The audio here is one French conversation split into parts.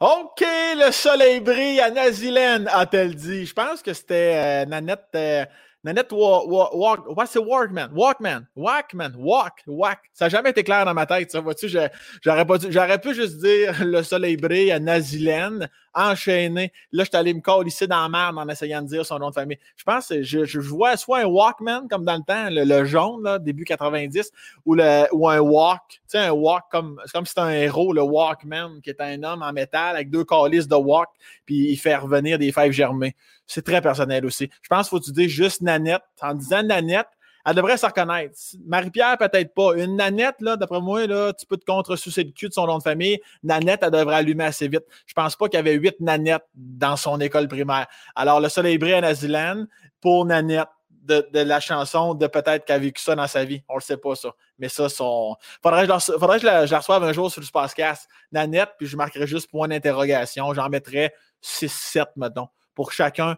OK, le soleil brille à Nazilène, a-t-elle dit. Je pense que c'était euh, Nanette. Euh, Nanette Walk, c'est Walkman, Walkman, Walkman, Walk, Walk. Ça n'a jamais été clair dans ma tête, ça. Vois-tu, j'aurais pu juste dire le soleil brille à Nazilène, enchaîné. Là, je suis allé me coller dans la merde en essayant de dire son nom de famille. Je pense que je, je vois soit un Walkman, comme dans le temps, le, jaune, là, début 90, ou, le, ou un Walk. Tu sais, un Walk comme, c'est comme si c'était un héros, le Walkman, qui est un homme en métal avec deux calices de Walk, puis il fait revenir des fèves germées. C'est très personnel aussi. Je pense qu'il faut tu dire juste Nanette. En disant Nanette, elle devrait se reconnaître. Marie-Pierre, peut-être pas. Une Nanette, là, d'après moi, là, tu peux te contre le cul de son nom de famille. Nanette, elle devrait allumer assez vite. Je pense pas qu'il y avait huit Nanettes dans son école primaire. Alors, le soleil brille à Naziland pour Nanette. De, la chanson, de peut-être qu'elle a vécu ça dans sa vie. On le sait pas, ça. Mais ça, son. Faudrait que je, faudrait que je, la, reçoive un jour sur le Spacecast. Nanette, puis je marquerai juste point d'interrogation. J'en mettrais 6-7, mettons pour chacun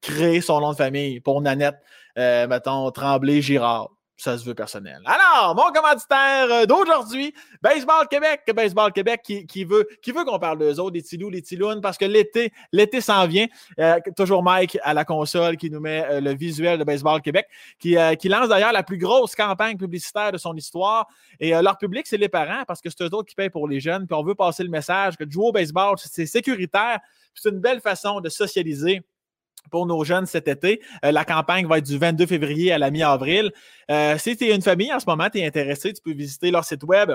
créer son nom de famille. Pour Nanette, euh, mettons, Tremblay-Girard ça se veut personnel. Alors, mon commanditaire euh, d'aujourd'hui, Baseball Québec, Baseball Québec qui, veut, qui veut qu'on parle d'eux autres, des Tilous, les Tilounes, parce que l'été, l'été s'en vient. Euh, toujours Mike à la console qui nous met le visuel de Baseball Québec, qui, qui lance d'ailleurs la plus grosse campagne publicitaire de son histoire. Et leur public, c'est les parents, parce que c'est eux autres qui payent pour les jeunes. Puis on veut passer le message que jouer au baseball, c'est sécuritaire. C'est une belle façon de socialiser pour nos jeunes cet été. Euh, la campagne va être du 22 février à la mi-avril. Euh, si tu es une famille en ce moment, tu es intéressé, tu peux visiter leur site web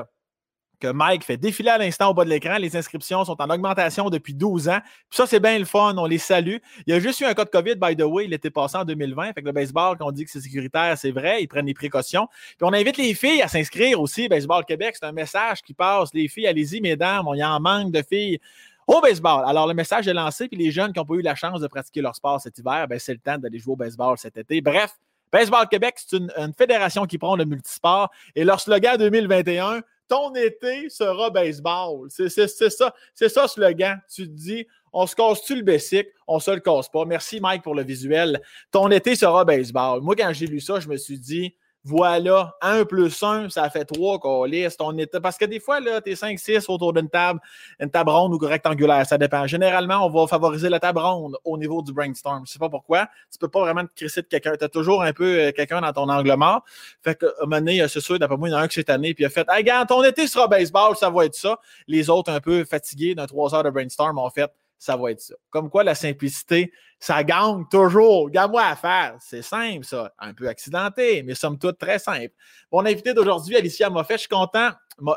que Mike fait défiler à l'instant au bas de l'écran. Les inscriptions sont en augmentation depuis 12 ans. Puis ça, c'est bien le fun. On les salue. Il y a juste eu un cas de COVID, by the way. Il était passé en 2020. Fait que le baseball, quand on dit que c'est sécuritaire, c'est vrai. Ils prennent les précautions. Puis on invite les filles à s'inscrire aussi. Baseball Québec, c'est un message qui passe. Les filles, allez-y, mesdames. On y en manque de filles au baseball. Alors, le message est lancé, puis les jeunes qui n'ont pas eu la chance de pratiquer leur sport cet hiver, ben, c'est le temps d'aller jouer au baseball cet été. Bref, Baseball Québec, c'est une, fédération qui prend le multisport et leur slogan 2021, ton été sera baseball. C'est ça, c'est ça slogan. Tu te dis, on se casse-tu le basic, on se le casse pas. Merci Mike pour le visuel. Ton été sera baseball. Moi, quand j'ai lu ça, je me suis dit, voilà, 1 plus 1, ça fait 3 qu'on liste. On était... Parce que des fois, là, tu es 5-6 autour d'une table, une table ronde ou rectangulaire, ça dépend. Généralement, on va favoriser la table ronde au niveau du brainstorm. Je sais pas pourquoi. Tu peux pas vraiment te crisser de quelqu'un. Tu as toujours un peu euh, quelqu'un dans ton angle mort. Fait que, à un moment donné, c'est sûr, d'après moi, il y en a un qui cette année, puis il a fait Hey, gars, ton été sera baseball, ça va être ça. Les autres, un peu fatigués d'un 3 heures de brainstorm, ont fait ça va être ça. Comme quoi, la simplicité, ça gagne toujours. Gagne-moi à faire. C'est simple, ça. Un peu accidenté, mais somme toute très simple. Mon invité d'aujourd'hui, Alicia Moffet, je suis content.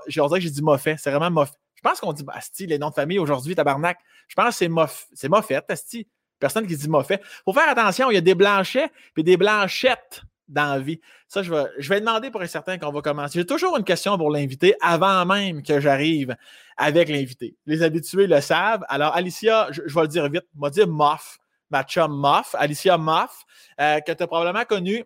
J'ai que j'ai dit Moffet. C'est vraiment Moffet. Je pense qu'on dit Asti, les noms de famille aujourd'hui, tabarnak. Je pense que c'est Moff, c'est Moffet, Asti. Personne qui dit Moffet. Il faut faire attention, il y a des blanchets et des blanchettes dans. Ça, je vais, demander pour un certain qu'on va commencer. J'ai toujours une question pour l'invité avant même que j'arrive avec l'invité. Les habitués le savent. Alors, Alicia, je, vais le dire vite, m'a dit Moff, ma chum Moff, Alicia Moff, euh, que tu as probablement connue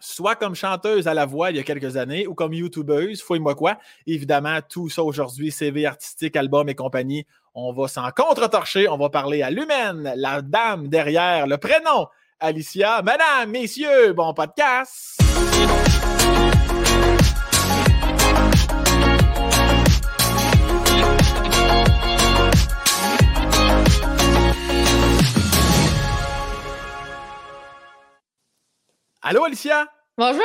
soit comme chanteuse à la voix il y a quelques années ou comme youtubeuse, fouille-moi quoi. Évidemment, tout ça aujourd'hui, CV artistique, album et compagnie, on va s'en contre-torcher. On va parler à l'humaine, la dame derrière le prénom Alicia. Madame, messieurs, bon podcast. Allô, Alicia? Bonjour!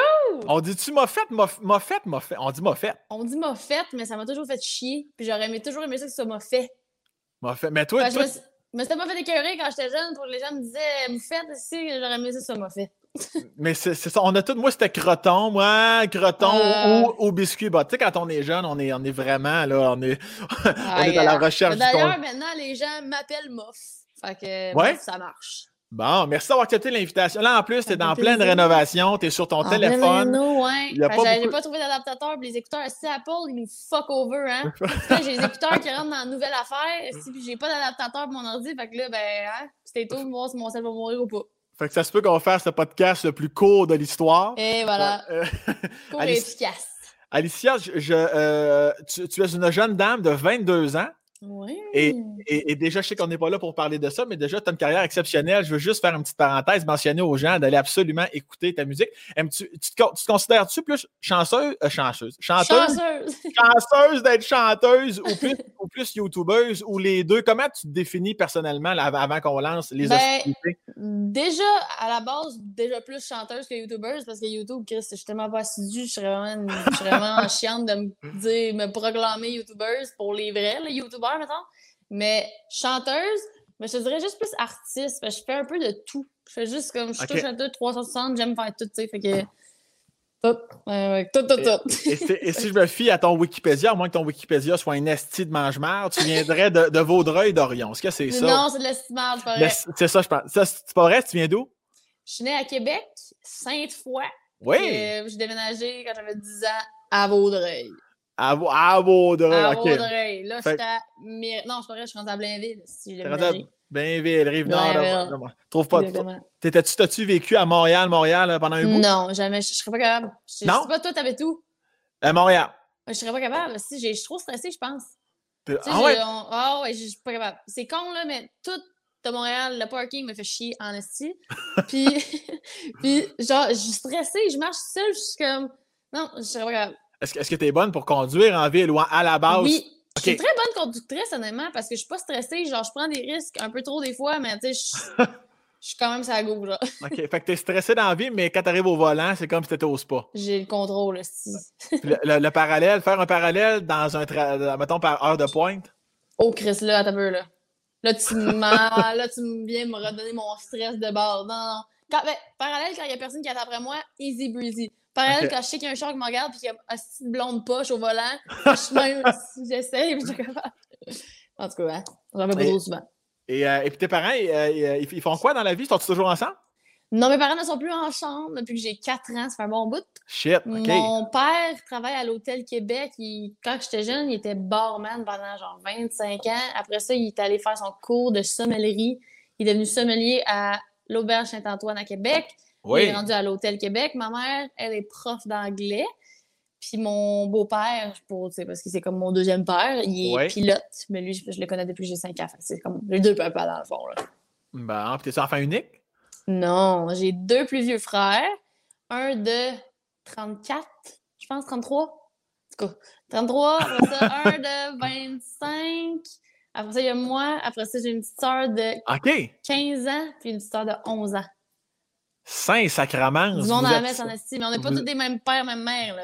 On dit-tu moffette, moffette, moffette? On dit moffette. On dit moffette, mais ça m'a toujours fait chier. Puis j'aurais aimé, toujours aimé ça que ce soit moffet. Moffette. Mais toi, toi... Mais c'était pas fait écœurer quand j'étais jeune pour que les gens me disaient Vous faites ici, j'aurais aimé ça, ça m'a fait. Mais c'est ça, on a tout. Moi, c'était croton, moi, croton euh. ou, biscuit. Bah, tu sais, quand on est jeune, on est, on est vraiment là, on est, on est à la recherche. D'ailleurs, maintenant, les gens m'appellent Moff. Fait que ouais? ça marche. Bon, merci d'avoir accepté l'invitation. Là, en plus, tu es dans pleine rénovation, tu es sur ton en téléphone. Non, ouais. J'ai pas, pas trouvé d'adaptateur, les écouteurs. Si Apple, ils nous fuck over, hein. j'ai les écouteurs qui rentrent dans la nouvelle affaire, si puis j'ai pas d'adaptateur pour mon ordi, fait que là, ben, hein, c'était tout, voir si mon sel va mourir ou pas. Fait que ça se peut qu'on va faire ce podcast le plus court de l'histoire. Et voilà. Euh, court et efficace. Alicia, je, euh, tu, tu, es une jeune dame de 22 ans. Oui. Et, et, déjà, je sais qu'on n'est pas là pour parler de ça, mais déjà, tu as une carrière exceptionnelle. Je veux juste faire une petite parenthèse, mentionner aux gens d'aller absolument écouter ta musique. tu, tu, te, considères-tu plus chanceuse, euh, chanceuse, chanteuse, chanceuse d'être chanteuse ou plus, ou plus youtubeuse ou les deux? Comment tu te définis personnellement avant qu'on lance les ben, Déjà, à la base, déjà plus chanteuse que youtubeuse parce que YouTube, Chris, je suis tellement pas assidue, je suis vraiment, vraiment chiante de me dire, me proclamer youtubeuse pour les vrais, les youtubeurs mais chanteuse, mais je te dirais juste plus artiste. je fais un peu de tout. Je fais juste comme je touche à tout, 360, j'aime faire tout, tu sais. Fait que. Tout, tout, tout, tout. Et, si je me fie à ton Wikipédia, à moins que ton Wikipédia soit un esti de mange tu viendrais de, de Vaudreuil d'Orion. Est-ce que c'est ça? Non, c'est de l'esti de c'est pas vrai. C'est ça, je pense. C'est pas vrai? Tu viens d'où? Je suis née à Québec, Sainte-Foy. Oui. J'ai déménagé quand j'avais 10 ans à Vaudreuil. À, à Vaudreuil. À Vaudreuil. Là, j'étais à. Non, c'est pas vrai, je suis rentrée à Blainville. Si Blainville, Rive-Nord. Trouve pas. T'as-tu vécu à Montréal, Montréal pendant un bout? Non, jamais. Je, serais pas capable. Je, non? sais pas, toi, t'avais tout? À Montréal. Je serais pas capable. Si, je suis trop stressée, je pense. Ah ouais? Ah ouais, je suis pas capable. C'est con, là, mais tout de Montréal, le parking me fait chier en esti. puis, puis, genre, je suis stressée, je marche seule, je suis comme. Non, je serais pas capable. Est-ce que tu es bonne pour conduire en ville ou à la base? Oui. Je suis très bonne conductrice, honnêtement, parce que je suis pas stressée. Genre, je prends des risques un peu trop des fois, mais tu sais, je, suis quand même ça gauche. OK. Fait que t'es stressée dans la vie, mais quand t'arrives au volant, c'est comme si t'étais au spa. J'ai le contrôle, aussi. le, parallèle, faire un parallèle dans un, mettons, par heure de pointe? Oh, Chris, là, à ta peu, là. Là, tu là, tu viens me redonner mon stress de bord. Non, non. Quand, ben, parallèle, quand il y a personne qui est après moi, easy breezy. Pareil, quand je sais qu'il y a un chat qui me regarde et qu'il y a une petite blonde poche au volant, je même j'essaie, je suis En tout cas, hein, j'en pas trop souvent. Et, euh, et, puis tes parents, euh, ils font quoi dans la vie? Sont-ils toujours ensemble? Non, mes parents ne sont plus ensemble depuis que j'ai 4 ans, ça fait un bon bout. Shit, OK. Mon père travaille à l'Hôtel Québec. quand j'étais jeune, il était barman pendant genre 25 ans. Après ça, il est allé faire son cours de sommellerie. Il est devenu sommelier à l'Auberge Saint-Antoine à Québec. Il est rendu à l'Hôtel Québec. Ma mère, elle est prof d'anglais. Puis mon beau-père, parce que c'est comme mon deuxième père, il est pilote. Mais lui, je, le connais depuis que j'ai 5 ans. C'est comme les deux papas dans le fond. Là. Bon, puis t'es enfant unique? Non, j'ai deux plus vieux frères. Un de 34, je pense, 33. En tout cas, 33. Après ça, un de 25. Après ça, il y a moi. Après ça, j'ai une petite soeur de 15 ans, puis une petite soeur de 11 ans. Saint-Sacrament. Nous, on en met en estime, mais on n'est pas tous des mêmes pères, mêmes mères. Là.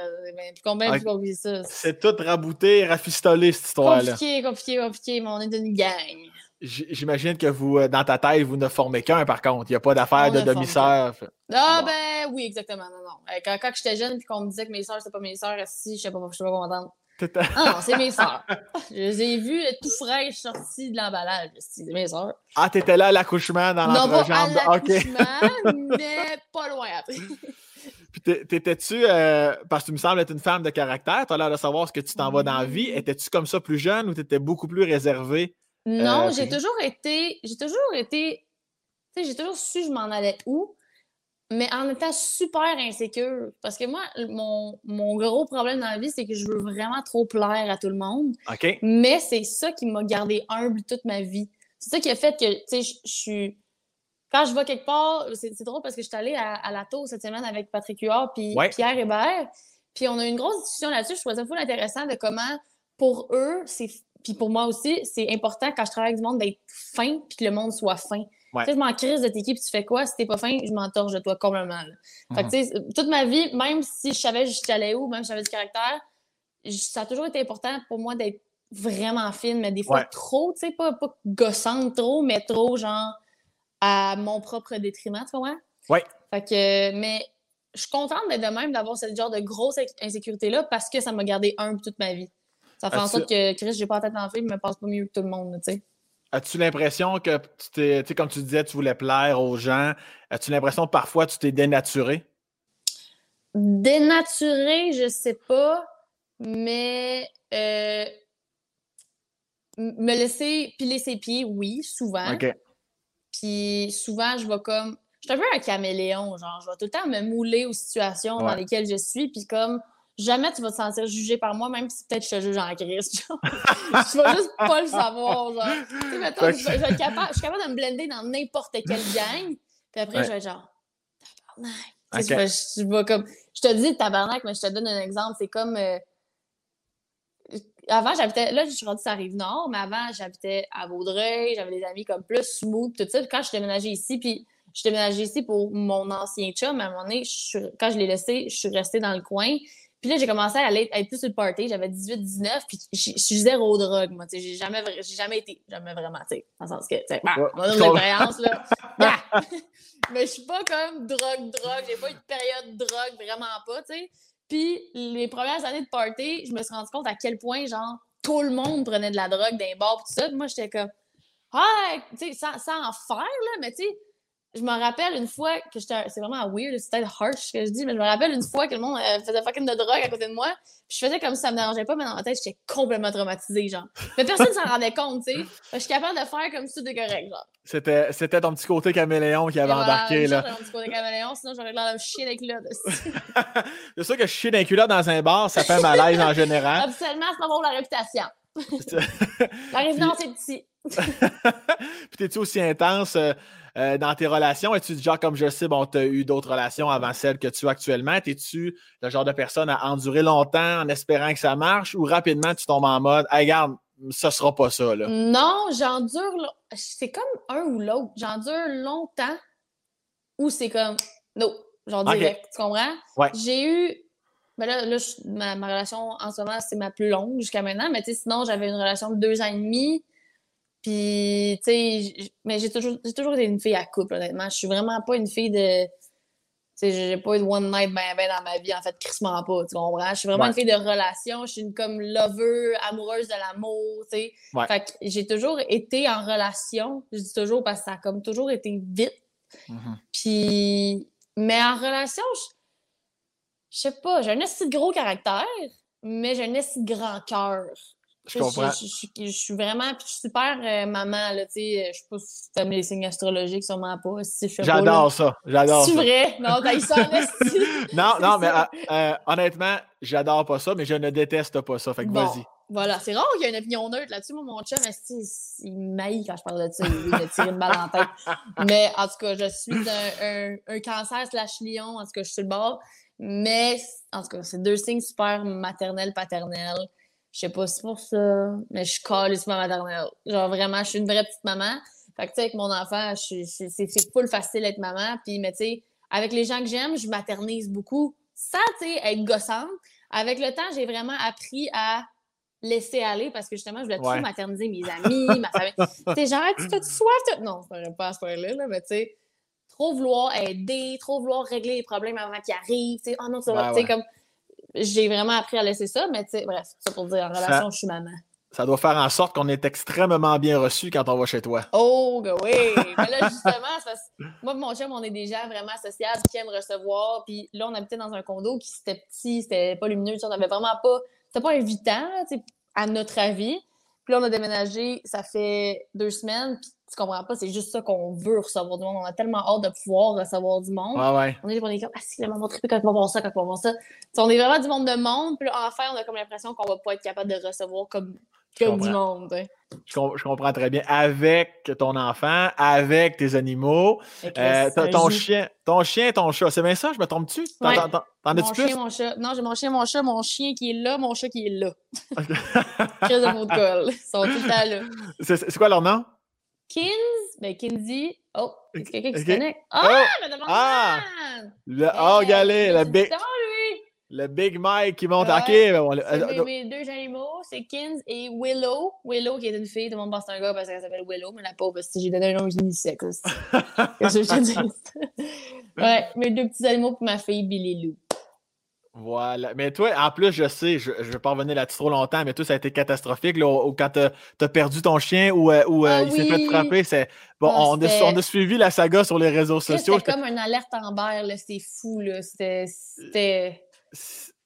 Combien okay. vous ça? C'est tout rabouté, rafistolé, cette histoire-là. Compliqué, compliqué, compliqué, mais on est une gang. J'imagine que vous, euh, dans ta tête, vous ne formez qu'un, par contre. Il n'y a pas d'affaire de demi-sœur. Ah, ben oui, exactement. Non, non. Euh, quand, quand j'étais jeune et qu'on me disait que mes sœurs, c'était pas mes sœurs, si, je sais pas, je sais pas comment entendre. Ah non, c'est mes sœurs. Je les ai vues tout fraîches sorties de l'emballage. C'est mes sœurs. Ah, t'étais là à l'accouchement dans l'entrejambe. Non, pas à l'accouchement, mais pas loin après. Puis t'étais-tu, euh, parce que tu me sembles être une femme de caractère, tu as l'air de savoir ce que tu t'en vas dans la vie. Étais-tu comme ça plus jeune ou t'étais beaucoup plus réservée? Non, euh, j'ai toujours été, j'ai toujours été, tu sais, j'ai toujours su je m'en allais où mais en étant super insécure. Parce que moi, mon, mon gros problème dans la vie, c'est que je veux vraiment trop plaire à tout le monde. OK. Mais c'est ça qui m'a gardé humble toute ma vie. C'est ça qui a fait que, tu sais, je suis. Quand je vais quelque part, c'est drôle parce que je suis allée à, la tour cette semaine avec Patrick Huard puis Pierre Hébert. Puis on a eu une grosse discussion là-dessus. Je trouvais ça fou intéressant de comment, pour eux, c'est puis pour moi aussi, c'est important quand je travaille avec du monde d'être fin puis que le monde soit fin. Tu sais, je m'en crise de tes équipe, tu fais quoi? Si t'es pas fin, je m'entorche de toi complètement. Fait que, tu sais, toute ma vie, même si je savais je allée où, même si j'avais du caractère, ça a toujours été important pour moi d'être vraiment fine, mais des fois trop, tu sais, pas, pas gossante trop, mais trop, genre, à mon propre détriment, tu comprends? Oui. Fait que, mais je suis contente d'être de même, d'avoir ce genre de grosse insécurité-là parce que ça m'a gardé humble toute ma vie. Ça fait en sorte que Chris, j'ai pas la tête en il me passe pas mieux que tout le monde, tu sais. As-tu l'impression que, tu t'es, comme tu disais, tu voulais plaire aux gens, as-tu l'impression que parfois tu t'es dénaturé? Dénaturé, je sais pas, mais euh, me laisser piler ses pieds, oui, souvent. Puis souvent, je vais comme. Je suis un peu un caméléon, genre, je vais tout le temps me mouler aux situations dans lesquelles je suis, puis comme jamais tu vas te sentir jugé par moi, même si peut-être je te juge en crise. tu vas juste pas le savoir. Genre. Tu sais, mettons, je, je, vais capable, je suis capable de me blender dans n'importe quelle gang. Puis après, je vais être genre, tabarnak. Je, je, comme, je te dis tabarnak, mais je te donne un exemple. C'est comme. Euh, avant, j'habitais. Là, je suis rendue sur la rive nord, mais avant, j'habitais à Vaudreuil. J'avais des amis comme plus smooth, tout ça. quand je suis déménagée ici, puis je suis déménagée ici pour mon ancien chum, à un moment donné, quand je l'ai laissé, je suis restée dans le coin. Puis là, j'ai commencé à aller, être plus sur le party. J'avais 18-19, puis je suis zéro drogue, moi. J'ai jamais, j'ai jamais été, jamais vraiment, tu sais, dans le sens que, tu sais, bah, on a une expérience, là. Mais je suis pas comme drogue, drogue. J'ai pas eu de période drogue, vraiment pas, tu sais. Puis les premières années de party, je me suis rendu compte à quel point, genre, tout le monde prenait de la drogue dans les bars, tout ça. moi, j'étais comme, ah, tu sais, sans, sans en faire, là, mais tu sais, je me rappelle une fois que j'étais. C'est vraiment weird, c'est peut-être harsh ce que je dis, mais je me rappelle une fois que le monde euh, faisait fucking de drogue à côté de moi. Puis je faisais comme si ça me dérangeait pas, mais dans ma tête, j'étais complètement traumatisée, genre. Mais personne s'en rendait compte, tu sais. Je suis capable de faire comme si c'était correct, genre. C'était, c'était ton petit côté caméléon qui avait embarqué, là. C'était mon petit côté caméléon, sinon j'aurais l'air de chier des culottes. c'est sûr que chier culottes dans un bar, ça fait malaise en général. Absolument, c'est pas pour la réputation. La résidence est petit. Puis t'es-tu aussi intense? Euh, euh, dans tes relations? Es-tu du genre, comme je sais, bon, tu as eu d'autres relations avant celles que tu as actuellement? Es-tu le genre de personne à endurer longtemps en espérant que ça marche ou rapidement tu tombes en mode, hey, regarde, ça sera pas ça, là? Non, j'endure. C'est comme un ou l'autre. J'endure longtemps ou c'est comme, non, j'en direct. Tu comprends? Ouais. J'ai eu. Ben là, là ma, ma, relation en ce moment, c'est ma plus longue jusqu'à maintenant, mais sinon, j'avais une relation de deux ans et demi. Puis, tu sais, mais j'ai toujours, toujours été une fille à couple, honnêtement. Je suis vraiment pas une fille de. Tu sais, j'ai pas eu de one night ben ben dans ma vie, en fait, crissement pas, tu comprends? Je suis vraiment une fille de relation. Je suis une comme lover, amoureuse de l'amour, tu sais. Fait que j'ai toujours été en relation. Je dis toujours parce que ça a comme toujours été vite. Mm-hmm. Puis, mais en relation, je, sais pas, j'ai un assez gros caractère, mais j'ai un assez grand cœur. Je comprends. Je, suis vraiment super euh, maman, là, tu sais. Je sais pas si tu aimes les signes astrologiques, sûrement pas. Si j'adore ça, j'adore ça. C'est vrai? Non, t'as ça en Non, non, mais euh, euh, honnêtement, j'adore pas ça, mais je ne déteste pas ça. Fait que vas-y. Voilà, c'est rare qu'il y ait une opinion neutre là-dessus. Moi, mon chum, il maillit quand je parle de ça. Il me tire une balle en tête. Mais en tout cas, je suis un, un, cancer slash lion. En tout cas, je suis sur le bord. Mais en tout cas, c'est deux signes super maternels, paternels. Je sais pas si c'est pour ça, mais je suis calissement maternelle. Genre vraiment, je suis une vraie petite maman. Fait que tu sais, avec mon enfant, c'est full facile d'être maman. Puis, mais tu sais, avec les gens que j'aime, je maternise beaucoup. Ça, tu sais, être gossante. Avec le temps, j'ai vraiment appris à laisser aller parce que justement, je voulais toujours materniser mes amis, ma famille. tu sais, genre, tu fais soif? Non, je pas à ce point-là, là, mais tu sais, trop vouloir aider, trop vouloir régler les problèmes avant qu'ils arrivent. Tu sais, oh non, ça va, comme j'ai vraiment appris à laisser ça, mais tu sais, bref, c'est ça pour dire, en relation, je suis maman. Ça doit faire en sorte qu'on est extrêmement bien reçu quand on va chez toi. Oh, oui! mais là, justement, moi et mon chum, on est des gens vraiment associables qui aiment recevoir. Puis là, on habitait dans un condo qui était petit, c'était pas lumineux, on avait vraiment pas. C'était pas invitant, à notre avis. Puis là, on a déménagé, ça fait deux semaines, puis tu comprends pas, c'est juste ça qu'on veut recevoir du monde. On a tellement hâte de pouvoir recevoir du monde. Ouais, ouais. On est, on est comme, ah, si, on va triper quand on va voir ça, quand on va voir ça. on est vraiment du monde de monde, puis là, enfin, on a comme l'impression qu'on va pas être capable de recevoir comme, comme du monde. Je, comprends très bien. Avec ton enfant, avec tes animaux, euh, ton, chien, ton chien et ton chat, c'est bien ça? Je me trompe-tu? T'en as-tu plus? Chien, mon chat. Non, j'ai mon chien, mon chat, mon chien qui est là, mon chat qui est là. Crise de mots de colle. Ils sont tout le temps là. C'est quoi leur nom? Kins, ben Kinsey. Oh, c'est quelqu'un qui se connecte? Ah, oh, mais ah! Le, oh, regardez, le big. lui. Le Big Mike qui monte. ok, ben, on, euh, mes, deux animaux, c'est Kins et Willow. Willow qui est une fille, tout le monde pense que c'est un gars parce qu'elle s'appelle Willow, mais la pauvre, si j'ai donné un nom unisexe. Qu'est-ce que je te dis? ouais, mes deux petits animaux pour ma fille Billy Lou. Voilà. Mais toi, en plus, je sais, je ne vais pas revenir là-dessus trop longtemps, mais toi, ça a été catastrophique. Là, quand tu as, perdu ton chien ou, euh, euh, ah il s'est fait frapper, c'est. Bon, ah, on, a, on, a, suivi la saga sur les réseaux sociaux. C'était comme une alerte en berre, c'est fou. C'était.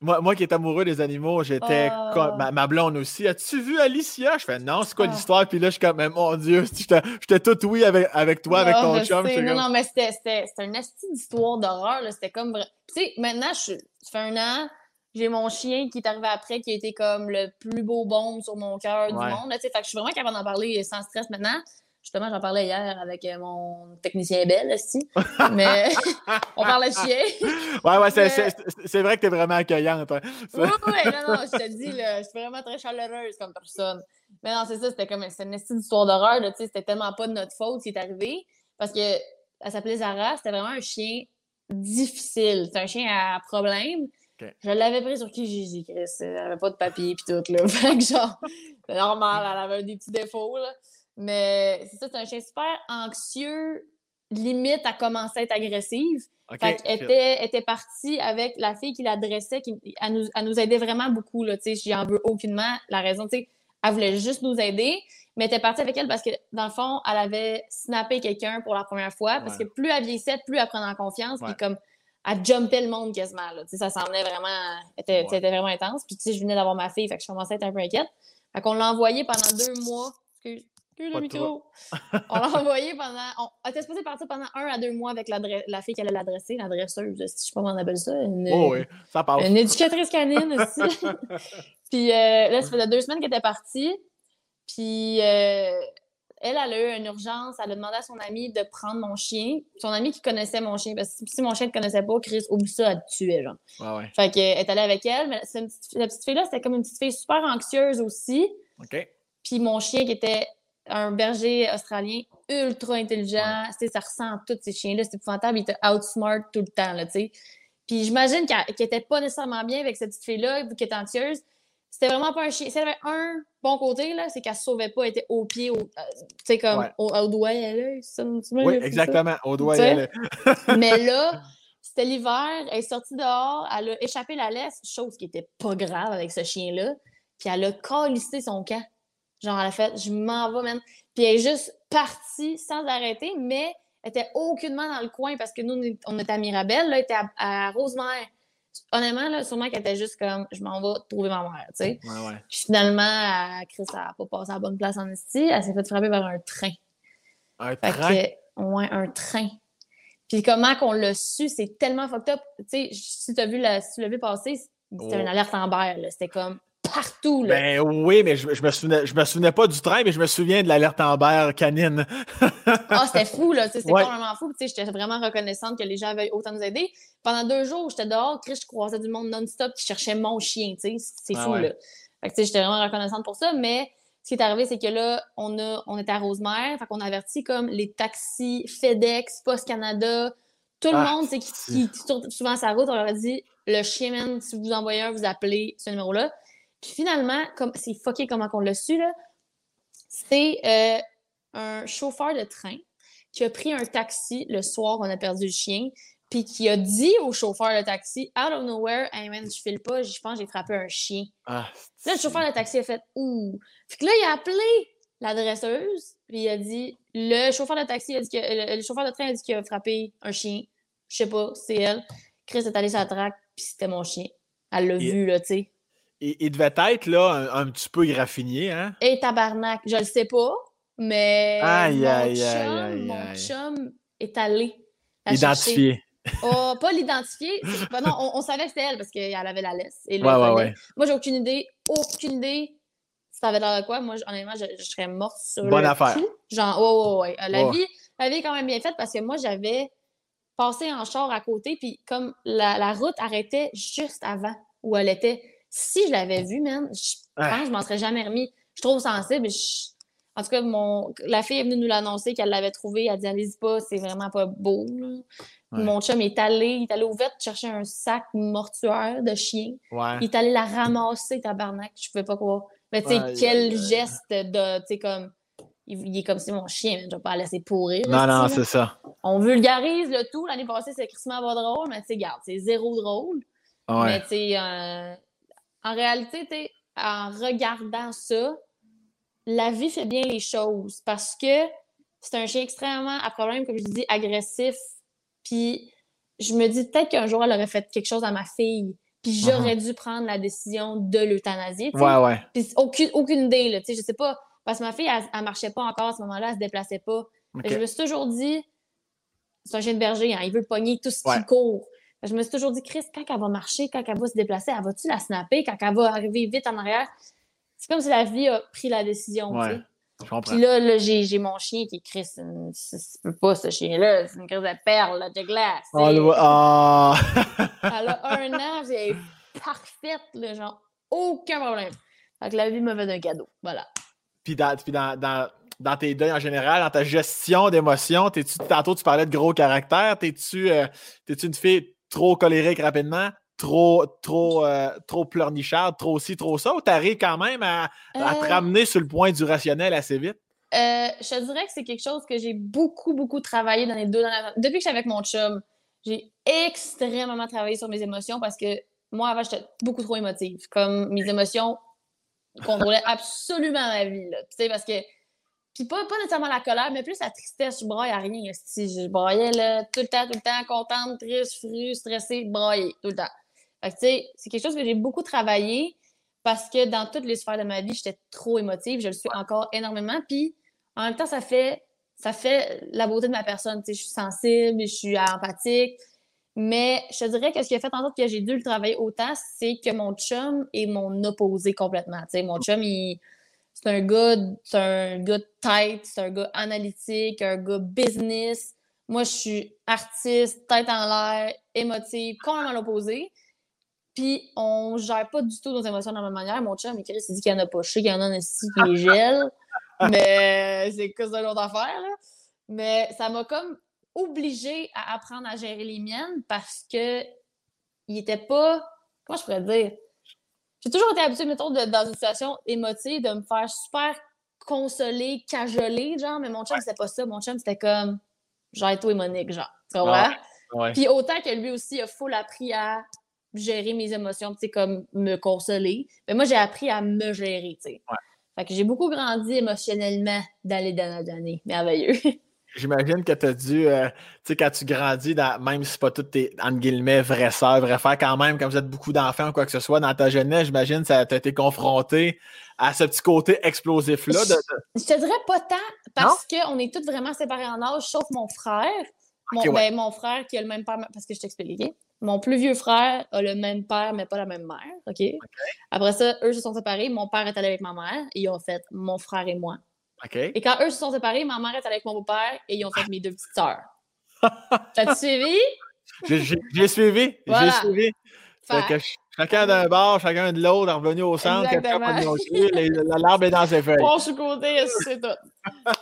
Moi, moi qui est amoureux des animaux, j'étais comme ma, ma, blonde aussi. As-tu vu Alicia? Je fais non, c'est quoi ah. l'histoire? Puis là, je suis comme, mon Dieu, j'étais tout oui avec, avec toi, avec ton chum. Non, non, mais c'était une astuce d'histoire d'horreur. C'était comme. Tu sais, maintenant, je, ça fait un an, j'ai mon chien qui est arrivé après, qui a été comme le plus beau bombe sur mon cœur du monde. Là, fait que je suis vraiment capable d'en parler sans stress maintenant. Justement, j'en parlais hier avec euh, mon technicien Belle, aussi. Mais on parlait de chien. Ouais, ouais, c'est vrai que tu es vraiment accueillante. Hein. Oui, oui, non, non, je te dis, là, je suis vraiment très chaleureuse comme personne. Mais non, c'est ça, c'était comme une histoire d'horreur. C'était tellement pas de notre faute ce qui est arrivé. Parce que elle s'appelait Zara, c'était vraiment un chien difficile. C'est un chien à problème. Je l'avais pris sur Kijiji, Chris. Elle n'avait pas de papier puis tout, là. fait que genre, c'est normal, elle avait des petits défauts, là. Mais c'est ça, c'est un chien super anxieux, limite à commencer à être agressive. fait qu'elle était, était partie avec la fille qui l'adressait, qui elle nous, elle nous aidait vraiment beaucoup, là, tu sais. J'y en veux aucunement la raison, tu sais. Elle voulait juste nous aider, mais elle était partie avec elle parce que, dans le fond, elle avait snappé quelqu'un pour la première fois, parce que plus elle vieillissait, plus elle prenait en confiance, puis comme elle jumpait le monde quasiment. Là. Ça semblait vraiment. Était, était vraiment intense. Puis, tu sais, je venais d'avoir ma fille, fait que je commençais à être un peu inquiète. Fait qu'on l'a envoyé pendant deux mois. Excuse, excuse le micro. on l'a envoyé pendant. On était supposé partir pendant un à deux mois avec la fille qui allait l'adresser, l'adresseuse, je sais pas comment on appelle ça. Une, oh oui, ça. Une éducatrice canine aussi. Puis euh, là, ça faisait deux semaines qu'elle était partie. Puis euh, elle, elle a eu une urgence. Elle a demandé à son amie de prendre mon chien. Son amie qui connaissait mon chien. Parce que si mon chien ne connaissait pas, Chris, oublie ça, elle te tuait, genre. Ouais. Fait qu'elle est allée avec elle. Mais la petite fille-là, c'était comme une petite fille super anxieuse aussi. OK. Puis mon chien qui était un berger australien ultra intelligent. sais, Ça ressent tous ces chiens-là. C'est épouvantable. Il était outsmart tout le temps, là, tu sais. Puis j'imagine qu'elle n'était pas nécessairement bien avec cette petite fille-là, vu qu'elle était anxieuse. C'était vraiment pas un chien. S'il y avait un bon côté, là, c'est qu'elle se sauvait pas, elle était au pied, au, euh, tu sais, comme au, doigt et à l'œil. Oui, exactement, au doigt et à l'œil. Mais là, c'était l'hiver, elle est sortie dehors, elle a échappé la laisse, chose qui était pas grave avec ce chien-là, puis elle a calissé son camp. Genre, elle a fait, je m'en vais, même. Puis elle est juste partie sans arrêter, mais elle était aucunement dans le coin parce que nous, on était à Mirabel, là, elle était à, à Rosemère honnêtement, là, sûrement qu'elle était juste comme je m'en vais trouver ma mère, tu sais. Ouais, ouais. Puis finalement, Chris n'a pas passé à la bonne place en esti, elle s'est fait frapper par un train. Un train? ouais, un train. Puis comment qu'on l'a su, c'est tellement fucked up. Tu sais, si tu as vu la, si tu l'as vu passer, c'était une oh. alerte en berre, C'était comme partout. Là. Ben oui, mais je, me souvenais, je me souvenais pas du train, mais je me souviens de l'alerte Amber canine. ah, c'était fou, là. C'était ouais. vraiment fou. J'étais vraiment reconnaissante que les gens avaient autant nous aider. Pendant deux jours, j'étais dehors, je croisais du monde non-stop qui cherchait mon chien. C'est fou, là. j'étais vraiment reconnaissante pour ça, mais ce qui est arrivé, c'est que là, on, a, on était à Rosemère, fait qu'on a averti comme les taxis, FedEx, Post Canada, tout le ah, monde qui, qui, qui, souvent sa route, on leur a dit le chien, man, si vous envoyez un, vous appelez ce numéro-là. Puis finalement, comme c'est fucké comment on l'a su, là, c'est euh, un chauffeur de train qui a pris un taxi le soir on a perdu le chien, puis qui a dit au chauffeur de taxi, out of nowhere, hey man, je file pas, je pense que j'ai frappé un chien. Ah, là, le chauffeur de taxi a fait ouh. Puis que là, il a appelé l'adresseuse, puis il a dit, le chauffeur de taxi a dit que, le, chauffeur de train a dit qu'il a frappé un chien. Je sais pas, c'est elle. Chris est allé sur la traque, puis c'était mon chien. Elle l'a vu, là, tu sais. Il, devait être là un, petit peu graffinier, hein? Et tabarnak, je le sais pas, mais aïe, mon, aïe, chum, aïe, mon chum est allé. Identifié. Oh, pas l'identifier. Non, on, savait que c'était elle parce qu'elle avait la laisse. Et ouais, ouais, ouais. Moi, j'ai aucune idée. Aucune idée. Ça avait l'air de quoi? Moi, honnêtement, je, serais morte sur Bonne affaire. Genre, oh, ouais, ouais. La, Vie, la vie est quand même bien faite parce que moi, j'avais passé en char à côté, puis comme la, la route arrêtait juste avant où elle était si je l'avais vu, man, je pense que je m'en serais jamais remis. Je suis trop sensible. En tout cas, mon... la fille est venue nous l'annoncer qu'elle l'avait trouvé. Elle a dit Allez-y pas, c'est vraiment pas beau. Mon chum est allé, il est allé au vet chercher un sac mortuaire de chien. Il est allé la ramasser, tabarnak. Je pouvais pas croire. Mais tu sais, quel geste de. Tu sais, comme. Il, est comme si mon chien, je vais pas la laisser pourrir. Non, non, c'est ça. On vulgarise le tout. L'année passée, c'est Christmas pas drôle, mais tu sais, garde, c'est zéro drôle. Mais tu sais, euh, en réalité, en regardant ça, la vie fait bien les choses parce que c'est un chien extrêmement à problème, comme je dis, agressif. Puis je me dis peut-être qu'un jour, elle aurait fait quelque chose à ma fille. Puis j'aurais uh-huh. dû prendre la décision de l'euthanasier. Ouais, ouais. Puis aucune, aucune idée, là. Tu sais, je sais pas. Parce que ma fille, elle, ne marchait pas encore à ce moment-là, elle se déplaçait pas. Je me suis toujours dit, c'est un chien de berger, hein, il veut pogner tout ce qui court. Je me suis toujours dit, Chris, quand elle va marcher, quand elle va se déplacer, elle va-tu la snapper? Quand elle va arriver vite en arrière? C'est comme si la vie a pris la décision. Ouais, je comprends. Puis là, là j'ai j'ai mon chien qui est Chris. une- peut pas, ce chien-là. C'est une crise de perle, là, de glace. Oh, le- ah. Elle a un an, est parfaite, là, genre, aucun problème. Fait que la vie m'a fait un cadeau. Voilà. Puis, dans, puis dans, dans, dans tes deuils en général, dans ta gestion d'émotions, t'es-tu, tantôt tu parlais de gros caractère, t'es-tu, euh, t'es-tu une fille trop colérique rapidement, trop, trop, euh, trop pleurnicharde, trop ci, trop ça, ou t'arrives quand même à, à te Euh, ramener sur le point du rationnel assez vite? Euh, je te dirais que c'est quelque chose que j'ai beaucoup, beaucoup travaillé dans les deux. Depuis que j'étais avec mon chum, j'ai extrêmement travaillé sur mes émotions parce que moi, avant, j'étais beaucoup trop émotive. Comme mes émotions contrôlaient absolument ma vie. Là. Tu sais, parce que. Puis pas, pas nécessairement la colère, mais plus la tristesse. Je braille à rien. esti. Je braillais là, tout le temps, tout le temps, contente, triste, frustrée, stressée, braillée, tout le temps. Fait que, tu sais, c'est quelque chose que j'ai beaucoup travaillé parce que dans toutes les sphères de ma vie, j'étais trop émotive. Je le suis encore énormément. Puis en même temps, ça fait, ça fait la beauté de ma personne. Tu sais, je suis sensible, je suis empathique. Mais je te dirais que ce qui a fait en sorte que j'ai dû le travailler autant, c'est que mon chum est mon opposé complètement. Tu sais, mon chum, il, c'est un gars, c'est un gars de tête, c'est un gars analytique, un gars business. Moi, je suis artiste, tête en l'air, émotive, complètement l'opposé. Puis, on gère pas du tout nos émotions de la même manière. Mon chum, Chris, il dit qu'il y en a pas. Sais qu'il y en a un ici qui les gèle. mais c'est que c'est une autre affaire, là. Mais ça m'a comme obligée à apprendre à gérer les miennes parce que il était pas. Comment je pourrais dire? J'ai toujours été habituée, mettons, de- dans une situation émotive, de me faire super consoler, cajoler, genre, mais mon chum, c'était pas ça. Mon chum, c'était comme genre toi et Monique, genre. Tu comprends? Ah Ouais. Puis autant que lui aussi a full appris à gérer mes émotions, tu comme me consoler. Mais moi, j'ai appris à me gérer, tu sais. Ouais. Fait que j'ai beaucoup grandi émotionnellement dans les dernières années. Merveilleux. J'imagine que tu as dû, euh, tu sais, quand tu grandis, dans, même si c'est pas toutes tes, entre guillemets, vraies sœurs, vrais frères, quand même, comme vous êtes beaucoup d'enfants ou quoi que ce soit, dans ta jeunesse, j'imagine que tu as été confronté à ce petit côté explosif-là. de- Je te dirais pas tant parce qu'on est tous vraiment séparés en âge, sauf mon frère. Mon, ouais. ben, mon frère qui a le même père, parce que je t'explique, OK? Mon plus vieux frère a le même père, mais pas la même mère, OK? Après ça, eux se sont séparés. Mon père est allé avec ma mère et ils ont fait mon frère et moi. Et quand eux se sont séparés, ma mère est allée avec mon beau-père et ils ont fait mes deux petites sœurs. T'as-tu suivi? J'ai- suivi. Voilà. J'ai suivi. Que chacun d'un bord, chacun de l'autre, revenu au centre, quelqu'un de l'arbre est dans ses feuilles. Bon, je suis côté, c'est tout.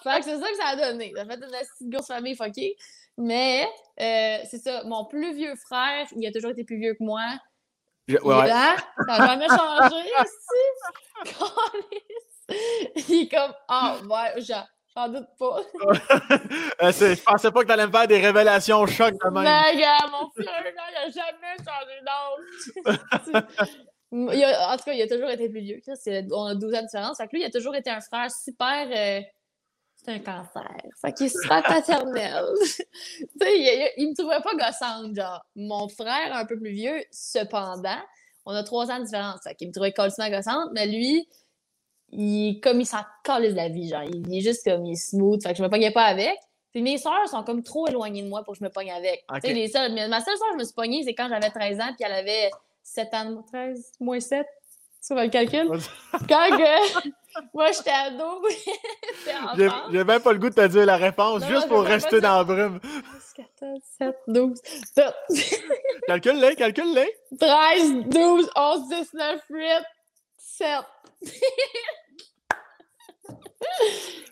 fait que c'est ça que ça a donné. Ça a fait une petite grosse famille fuckée. Mais euh, c'est ça, mon plus vieux frère, il a toujours été plus vieux que moi. Je- Il ouais, est là, ça n'a jamais changé ici. Il est comme, ah, ouais, j'en j'en doute pas. Euh, je pensais pas que tu allais me faire des révélations choc de même. Mais gars, mon frère, non, il a jamais changé d'âge. Il a- en tout cas, il a toujours été plus vieux. On a 12 ans de différence. Fait que lui, il a toujours été un frère super. euh, c'est un cancer. Fait qu'il est super paternel. tu sais, il, il- me trouvait pas gossante, genre. Mon frère, un peu plus vieux, cependant, on a trois ans de différence. Fait qu'il me trouvait colissement gossante, mais lui, il, comme il s'en calisse de la vie, genre. Il, il est juste comme, il est smooth. Fait que je me pognais pas avec. Puis mes sœurs sont comme trop éloignées de moi pour que je me pogne avec. Tu sais, les seules- mais ma seule sœur, je me suis pognée, c'est quand j'avais 13 ans, puis elle avait 7 ans, de- 13 moins 7. Tu le calcul? Quand que moi, j'étais ado, J'ai même pas le goût de te dire la réponse, Non, juste non, pour rester dans la brume. 14, 7, 12, Calcule-les, calcule-les. 13, 12, 11, 19, 8, 7.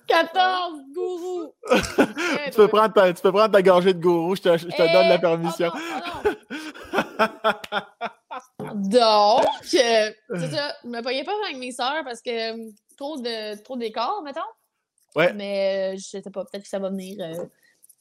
14, gourou. tu, peux prendre ta, tu peux prendre ta gorgée de gourou, je te, je te donne la Eh, permission. oh non, oh non. Donc, euh, c'est ça, je me pognais pas avec mes sœurs parce que euh, trop de trop d'écart, mettons. Ouais. Mais euh, je sais pas, peut-être que ça va venir euh,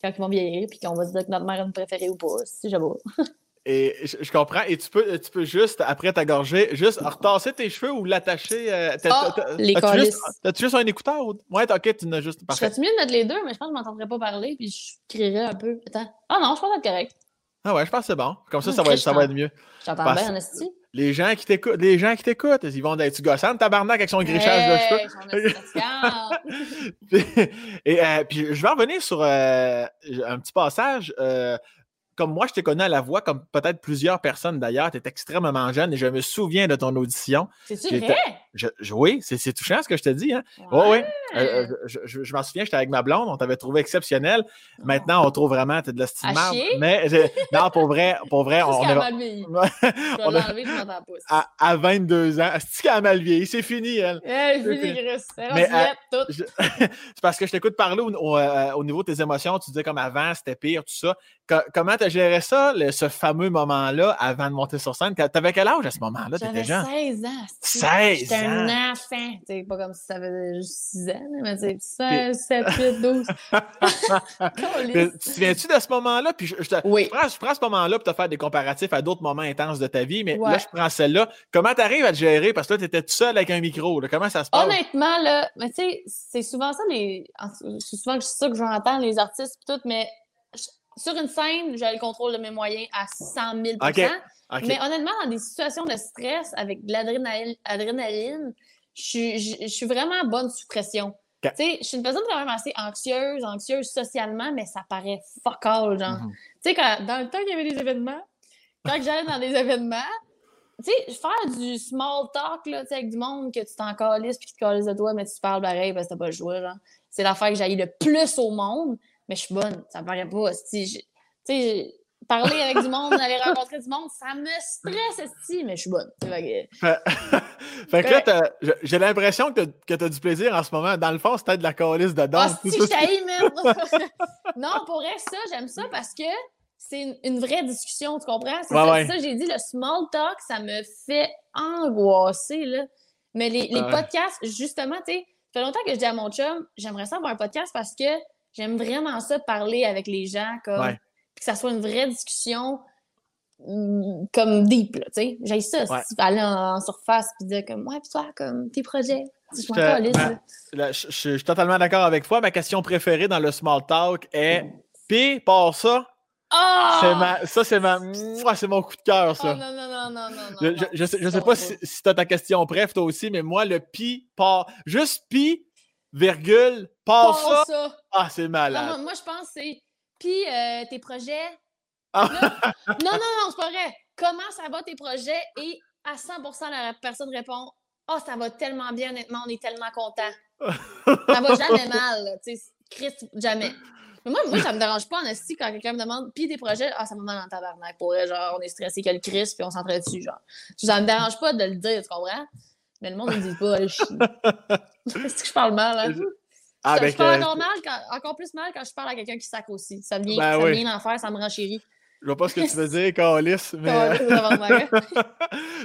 quand ils vont vieillir, puis qu'on va se dire que notre mère est une préférée ou pas, si j'avoue. Et je, je comprends. Et tu peux, tu peux juste, après ta gorgée, juste retasser tes cheveux ou l'attacher. euh, t'as- Ah, les juste, câlisses. t'as-tu juste un écouteur? Ou... Ouais, ok, tu n'as juste. Je serais-tu mieux de mettre les deux, mais je pense que je m'entendrais pas parler, puis je crierais un peu. Attends. Ah non, je pense être correct. Ah ouais, je pense que c'est bon. Comme ça, ça va, être, ça va être mieux. J'entends bien, en esti. Les gens qui t'écoutent, les gens qui t'écoutent, ils vont être gossante, tabarnak avec son grichage de cheveux. Puis- Et euh, puis je vais revenir sur euh, un petit passage. euh, comme moi, je t'ai connu à la voix, comme peut-être plusieurs personnes d'ailleurs, tu es extrêmement jeune et je me souviens de ton audition. C'est vrai? oui, c'est touchant ce que je te dis. Hein? Ouais. oui, euh, euh, je, m'en souviens, j'étais avec ma blonde, on t'avait trouvé exceptionnel. Maintenant, on trouve vraiment, tu de la Mais non, pour vrai, pour vrai, on, est. Mal vieilli. je je pas. À, 22 ans, c'est qu'elle a mal vieilli, c'est fini, elle. Elle est finie, Chris. c'est parce que je t'écoute parler euh, au, niveau de tes émotions, tu disais comme avant, c'était pire, tout ça. comment tu géré ça, ce fameux moment-là, avant de monter sur scène? T'avais quel âge à ce moment-là? J'avais 16 ans. 16 ans? un enfant. C'est pas comme si ça faisait juste 6 ans, mais c'est 16, 7, 8, 12. tu te souviens-tu de ce moment-là? Puis je, oui. prends, ce moment-là pour te faire des comparatifs à d'autres moments intenses de ta vie, mais là, je prends celle-là. Comment tu arrives à te gérer? Parce que là, tu étais tout seul avec un micro. Comment ça se passe? Honnêtement, là, mais tu sais, c'est souvent ça, les... c'est souvent ça que j'entends, les artistes et tout, mais sur une scène, j'ai le contrôle de mes moyens à 100 000% Mais honnêtement, dans des situations de stress avec de l'adrénaline, je, suis vraiment bonne sous pression. Tu sais, je suis une personne quand même assez anxieuse, anxieuse socialement, mais ça paraît fuck all, genre. Mhm. Tu sais, dans le temps qu'il y avait des événements, quand j'allais dans des événements, tu sais, faire du small talk, là, avec du monde que tu t'en calisses puis qui te calisses de toi, mais tu parles pareil parce que t'as pas le choix, genre. C'est l'affaire que j'aille le plus au monde mais je suis bonne. Ça me paraît pas. Tu sais, parler avec du monde, aller rencontrer du monde, ça me stresse, si, mais je suis bonne. Fait, fait que là, j'ai l'impression que tu as du plaisir en ce moment. Dans le fond, c'est peut-être de la calice de danse. Ah, si, je même. non, pour vrai, ça, j'aime ça parce que c'est une, vraie discussion, tu comprends? C'est ça, ça j'ai dit, le small talk, ça me fait angoisser, là. Mais les, les podcasts, justement, tu sais, ça fait longtemps que je dis à mon chum, j'aimerais ça avoir un podcast parce que J'aime vraiment ça, parler avec les gens, comme, que ça soit une vraie discussion mm, comme deep, tu sais. J'ai ça, si tu aller en, surface puis dire comme, ouais, puis toi, comme, tes projets. Je, ben, je, suis totalement d'accord avec toi. Ma question préférée dans le small talk est, puis, par ça, Oh! Ça, c'est ma... c'est mon coup de cœur, ça. Oh, non, non, non, non, non. Je, je, sais, je sais pas si, si tu as ta question bref, toi aussi, mais moi, le pi par. Juste pi, virgule, passe ça. Ah, c'est malade. moi, je pense que c'est. Puis euh, tes projets? Ah. non, non, non, c'est pas vrai. Comment ça va tes projets? Et à 100% la personne répond Ah, oh, ça va tellement bien, honnêtement, on est tellement content. ça va jamais mal, tu sais. Christ, jamais. Mais moi, moi, ça me dérange pas en esti quand quelqu'un me demande Puis tes projets, ah, ça me mal en tabarnak. Pour genre, on est stressé que le Christ, puis on s'entraîne dessus, genre. Ça me dérange pas de le dire, tu comprends? Mais le monde ne dit pas, je Est-ce que je parle mal, hein? Ah, je parle encore, mal encore plus mal quand je parle à quelqu'un qui sac aussi. Ça vient, ben ça vient d'en faire, ça me rend chérie. Je vois pas ce que tu veux dire, Calis, mais.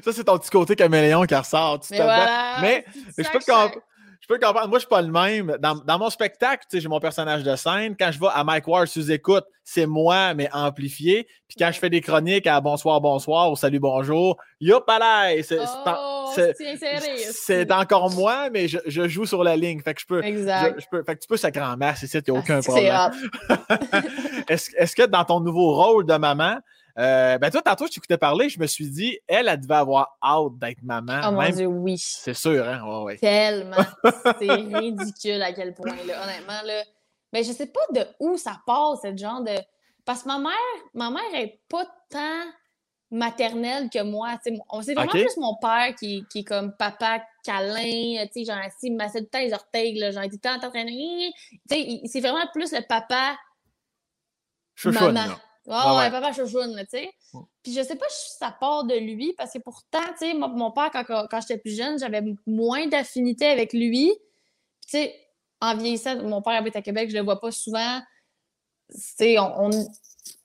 ça, c'est ton petit côté caméléon qui ressort. mais, voilà, mais, je peux comprendre je peux comprendre. Moi, je suis pas le même. Dans, mon spectacle, j'ai mon personnage de scène. Quand je vais à Mike Ward sous écoute, c'est moi, mais amplifié. Puis quand je fais des chroniques à bonsoir, bonsoir ou salut, bonjour, yop, C'est c'est encore moi, mais je, joue sur la ligne. Fait que je peux. Exact. Je, peux, fait que tu peux sacrer en masse ici, il n'y a aucun problème. Est-ce que dans ton nouveau rôle de maman, euh, ben toi, tantôt, je t'écoutais parler, je me suis dit, elle, elle devait avoir hâte d'être maman. Oh mon Dieu, oui. C'est sûr, hein? Ouais, ouais. Tellement. c'est ridicule à quel point, là. Honnêtement, là. Ben, je sais pas de où ça part, ce genre de. Parce que ma mère, ma mère est pas tant maternelle que moi. C'est vraiment plus mon père qui, qui, est comme papa câlin, tu sais, genre assis, il massait tout le temps les orteils, là, genre, il était tout en train de. Tu sais, c'est vraiment plus le papa. Chouchoune, maman. Oh, ouais, papa chouchoune, tu sais. Puis je sais pas si ça part de lui, parce que pourtant, tu sais, mon père, quand, quand j'étais plus jeune, j'avais moins d'affinité avec lui. Tu sais, en vieillissant, mon père habite à Québec, je le vois pas souvent. Tu sais, on,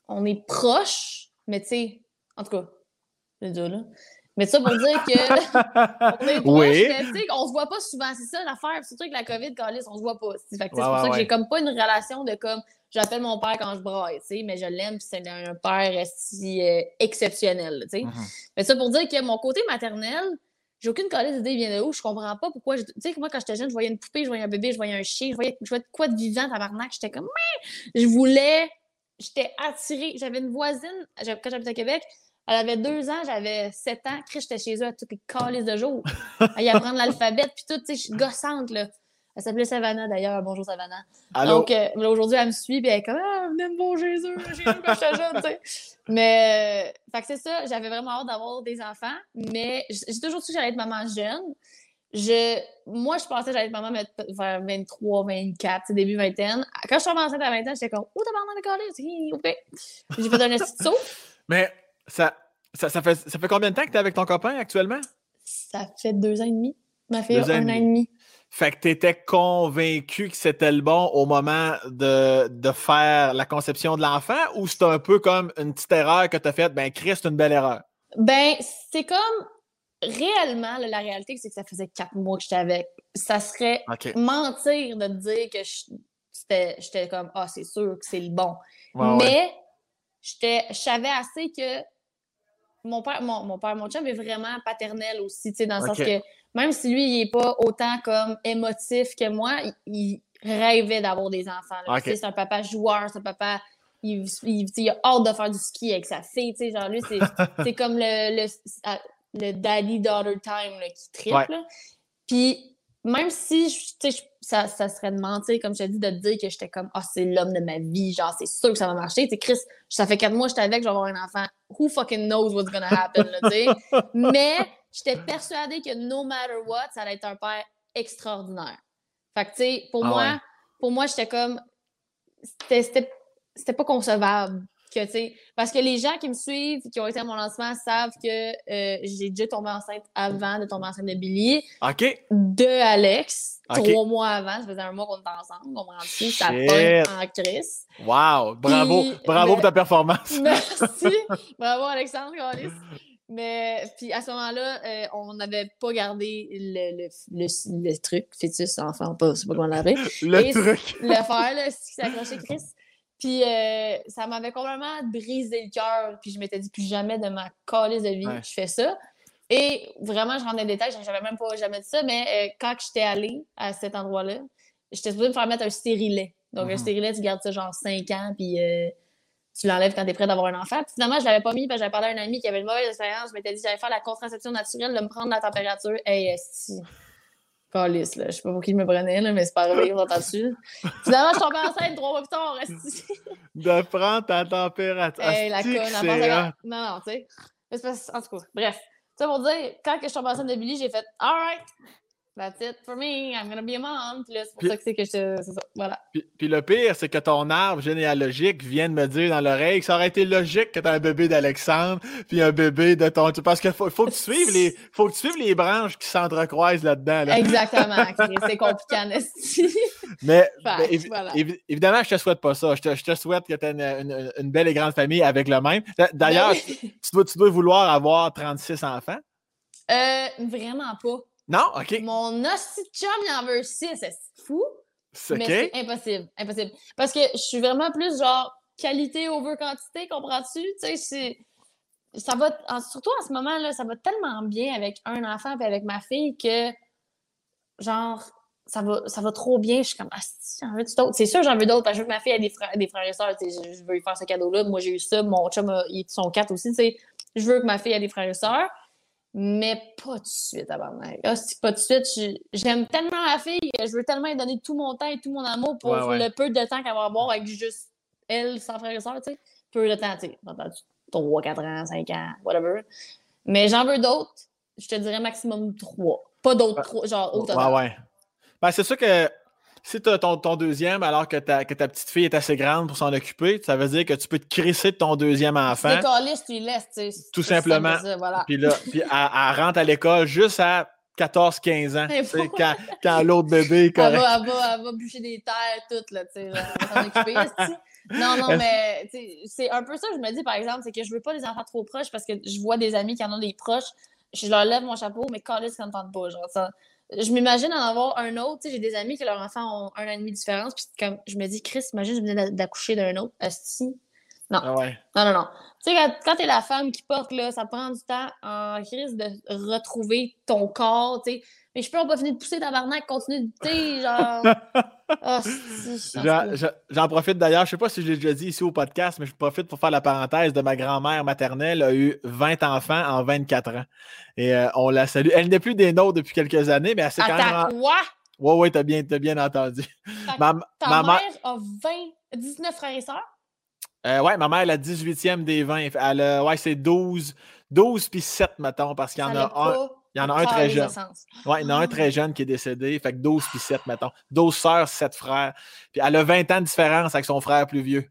on, est proches, mais tu sais, en tout cas, c'est dur, là. Mais ça pour dire que on est proches, oui. mais tu sais, on se voit pas souvent. C'est ça l'affaire. Surtout avec la COVID, on se voit pas. c'est pour ça que j'ai comme pas une relation de comme j'appelle mon père quand je braille, tu sais, mais je l'aime, c'est un père si euh, exceptionnel, tu sais. Mm-hmm. Mais ça pour dire que mon côté maternel, j'ai aucune colère d'idée vient de où, je comprends pas pourquoi. Tu sais, moi, quand j'étais jeune, je voyais une poupée, je voyais un bébé, je voyais un chien, je voyais, je voyais quoi de vivant, tabarnak, j'étais comme, mais je voulais, j'étais attirée. J'avais une voisine, quand j'habitais à Québec, elle avait deux ans, j'avais sept ans, j'étais chez eux à toutes les calices de jour. à y apprendre l'alphabet, puis tout, tu sais, je suis gossante, là. Elle s'appelait Savannah d'ailleurs. Bonjour Savannah. Donc euh, aujourd'hui, elle me suit et elle est comme Ah, venez me voir Jésus, j'ai eu quand j'étais jeune, tu sais. Mais euh, fait que c'est ça, j'avais vraiment hâte d'avoir des enfants, mais j'ai toujours su que j'allais être maman jeune. Je, moi, je pensais que j'allais être maman vers 23, 24, début vingtaine. Quand je suis enceinte à 20 ans, j'étais comme Oh, t'as maman de collège, OK. J'ai fait un petit Mais ça, ça, ça, fait, ça fait combien de temps que tu es avec ton copain actuellement? Ça fait deux ans et demi. Ma fille a un an et demi. Fait que tu étais convaincu que c'était le bon au moment de, de faire la conception de l'enfant ou c'était un peu comme une petite erreur que tu as faite? Ben, Chris, c'est une belle erreur. Ben, c'est comme réellement, la réalité, c'est que ça faisait quatre mois que j'étais avec. Ça serait mentir de te dire que j'étais comme Ah, c'est sûr que c'est le bon. Mais je savais assez que mon père, mon, mon, père, mon chum est vraiment paternel aussi, dans le sens que même si lui, il n'est pas autant comme émotif que moi, il, rêvait d'avoir des enfants. C'est un papa joueur, c'est un papa. Il, il, a hâte de faire du ski avec sa fille. Genre, lui, c'est comme le, le, daddy-daughter time qui triple. Puis, même si ça, ça serait de mentir, comme je t'ai dit, de te dire que j'étais comme, ah, c'est l'homme de ma vie, genre, c'est sûr que ça va marcher. Tu Chris, ça fait quatre mois que j'étais avec, je vais avoir un enfant. Who fucking knows what's gonna happen, là, Mais j'étais persuadée que no matter what, ça allait être un père extraordinaire. Fait que, tu sais, pour, ah moi, pour moi, j'étais comme. C'était pas concevable. Que, parce que les gens qui me suivent, qui ont été à mon lancement, savent que euh, j'ai déjà tombé enceinte avant de tomber enceinte de Billy. OK. De Alex. Trois mois avant. Ça faisait un mois qu'on était ensemble. On m'a rendu ça en crise. Wow! Bravo! bravo pour ta performance. Merci! bravo, Alexandre mais puis à ce moment-là, euh, on n'avait pas gardé le, le, le, truc, fœtus, enfant, pas, c'est pas comment l'appeler. le truc. Le faire, là, qui s'est accroché Chris. Puis euh, ça m'avait complètement brisé le cœur. Puis je m'étais dit plus jamais de ma calice de vie, je fais ça. Et vraiment, je rentre dans les détails, j'avais même pas jamais dit ça, mais euh, quand j'étais allée à cet endroit-là, j'étais supposée me faire mettre un stérilet. Donc, un mhm. stérilet, tu gardes ça genre 5 ans, puis tu l'enlèves quand tu es prêt d'avoir un enfant. Puis finalement, je l'avais pas mis parce que j'avais parlé à un ami qui avait une mauvaise expérience. Je m'étais dit j'allais faire la contraception naturelle, de me prendre la température. Hey, esti. Calice, là. Je sais pas pour qui je me prenais, là, mais c'est pas grave, on entend dessus. Finalement, je tombée enceinte trois mois plus tard, esti. de prendre ta température. Hey, la conne, Non, non, tu sais. En tout cas, bref. Ça pour dire, quand je suis tombée enceinte de Billy, j'ai fait Alright, That's it for me. I'm gonna be a mom. Puis là, c'est pour ça que c'est que je. Ça. Voilà. Puis, le pire, c'est que ton arbre généalogique vient de me dire dans l'oreille que ça aurait été logique que tu un bébé d'Alexandre puis un bébé de ton. Parce qu'il faut, faut, que tu suives les, faut que tu suives les branches qui s'entrecroisent là-dedans. Là. Exactement. c'est compliqué, Mais, voilà. évidemment, je te souhaite pas ça. Je te, je te souhaite que tu aies une, une, belle et grande famille avec le même. D'ailleurs, ben tu, dois, tu dois vouloir avoir 36 enfants. Euh, vraiment pas. Non? OK. Mon hostie chum, il en veut six. C'est fou. Mais c'est impossible. Impossible. Parce que je suis vraiment plus genre qualité over quantité, comprends-tu? Tu sais, ça va, surtout en ce moment-là, ça va tellement bien avec un enfant et avec ma fille que, genre, ça va, ça va trop bien. Je suis comme, ah, j'en veux d'autres? C'est sûr, j'en veux d'autres parce que je veux que ma fille ait des, frères, des frères et sœurs. Je veux lui faire ce cadeau-là. Moi, j'ai eu ça. Mon chum, ils sont quatre aussi. sais. Je veux que ma fille ait des frères et sœurs mais pas tout de suite, tabarnak. Ah, pas tout de suite. J'aime tellement la fille, je veux tellement lui donner tout mon temps et tout mon amour pour le peu de temps qu'elle va avoir avec juste elle, sans frère et soeur, tu sais. Peu de temps, tu sais. 3, 4 ans, 5 ans, whatever. Mais j'en veux d'autres. Je te dirais maximum 3. Pas d'autres, trois, genre autant. Ouais, ouais. Ben, c'est sûr que si tu as ton, deuxième alors que ta, que ta petite fille est assez grande pour s'en occuper, ça veut dire que tu peux te crisser de ton deuxième enfant. C'est tu laisses, tu sais. Tout simplement. Puis là, puis elle, rentre à l'école juste à 14-15 ans. Quand, quand l'autre bébé est correct. Elle va, elle, va, bûcher des terres toutes, là, tu sais. s'en occuper, Non, non, mais c'est un peu ça que je me dis, par exemple, c'est que je veux pas des enfants trop proches parce que je vois des amis qui en ont des proches. Je leur lève mon chapeau, mais quand ils ne pas. Genre, ça, je m'imagine en avoir un autre. J'ai des amis que leurs enfants ont un an et demi de différence. Puis comme je me dis, Chris, imagine, je venais d'accoucher d'un autre. Asti. Non. Ah ouais. Non, non, non. Tu sais, quand, quand t'es la femme qui porte, là, ça prend du temps en crise de retrouver ton corps, tu sais. Mais je peux pas finir de pousser tabarnak, continuer de thé, genre. oh, J'en profite d'ailleurs, je sais pas si je l'ai déjà dit ici au podcast, mais je profite pour faire la parenthèse de ma grand-mère maternelle, a eu 20 enfants en 24 ans. Et euh, on la salue. Elle n'est plus des nôtres depuis quelques années, mais elle s'est quand même. Quoi? Oui, oui, t'as bien, as bien entendu. Ma, ta mère a 20, 19 frères et sœurs? Euh, oui, ma mère, elle a 18e des 20. Elle a, ouais, c'est 12, 12 puis 7, mettons, parce qu'il y en a un. Il y en a un très jeune. Oui, il y en a un très ah. jeune qui est décédé. Fait que 12 puis 7, mettons. 12 sœurs, 7 frères. Puis elle a 20 ans de différence avec son frère plus vieux.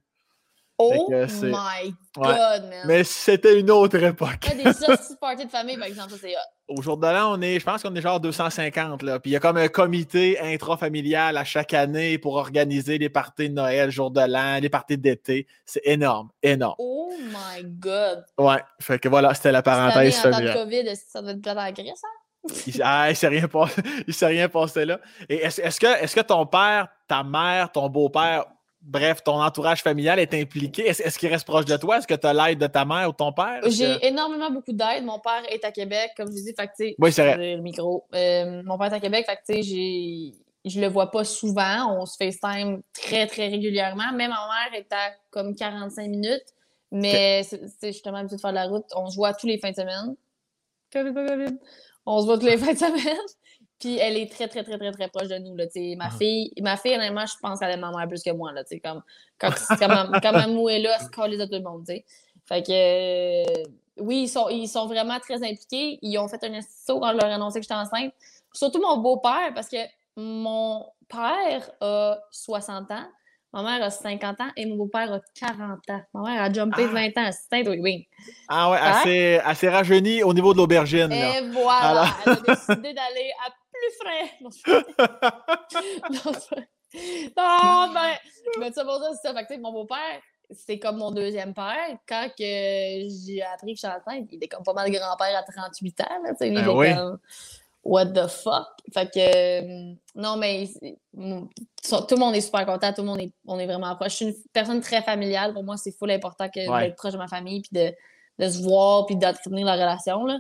Oh my God, man! Mais c'était une autre époque. Il y a des hosties parties de famille, par exemple, c'est Au jour de l'an, on est, je pense qu'on est genre 250. Là. Puis il y a comme un comité intrafamilial à chaque année pour organiser les parties de Noël, jour de l'an, les parties d'été. C'est énorme, énorme. Oh my God! Ouais, fait que voilà, c'était la parenthèse familiale. En temps de COVID, ça doit être plate à la ça? Il, ah, il s'est rien, passé, rien passé là. Et est-ce, est que, est-ce que ton père, ta mère, ton beau-père bref, ton entourage familial est impliqué. Est-ce, qu'il reste proche de toi? Est-ce que tu as l'aide de ta mère ou ton père? J'ai énormément beaucoup d'aide. Mon père est à Québec, comme je dis. Fait oui, c'est vrai. Le micro. Euh, mon père est à Québec, fait que, j'ai... je le vois pas souvent. On se FaceTime très, très régulièrement. Même ma mère est à comme 45 minutes. Mais c'est, justement habitué de faire de la route. On se voit tous les fins de semaine. On se voit tous les fins de semaine. Puis elle est très, très, très, très, très proche de nous. Là, ma, ah. fille, ma fille, honnêtement, je pense qu'elle aime ma mère plus que moi. Là, comme, quand, quand, quand Mamou est là, elle se à tout le monde. T'sais. Fait que euh, oui, ils sont, ils sont vraiment très impliqués. Ils ont fait un saut quand je leur ai annoncé que j'étais enceinte. Surtout mon beau-père, parce que mon père a 60 ans, Ma mère a 50 ans et mon beau-père a 40 ans. Ma mère a jumpé 20 ah. ans. C'est oui, oui. Ah ouais, assez, assez rajeuni au niveau de l'aubergine. Et voilà, elle a décidé d'aller à plus frais. non, ben, mais ça pour ça, c'est ça. Fait que, mon beau-père, c'est comme mon deuxième père. Quand que j'ai appris que je suis enceinte, il était comme pas mal grand-père à 38 ans. Là, il ben oui. comme what the fuck? Fait que, euh, non, mais tout le monde est super content, tout le monde est, on est vraiment proche. Je suis une personne très familiale. Pour moi, c'est full important que d'être proche de ma famille, puis de, de se voir, puis d'entretenir la relation. Là.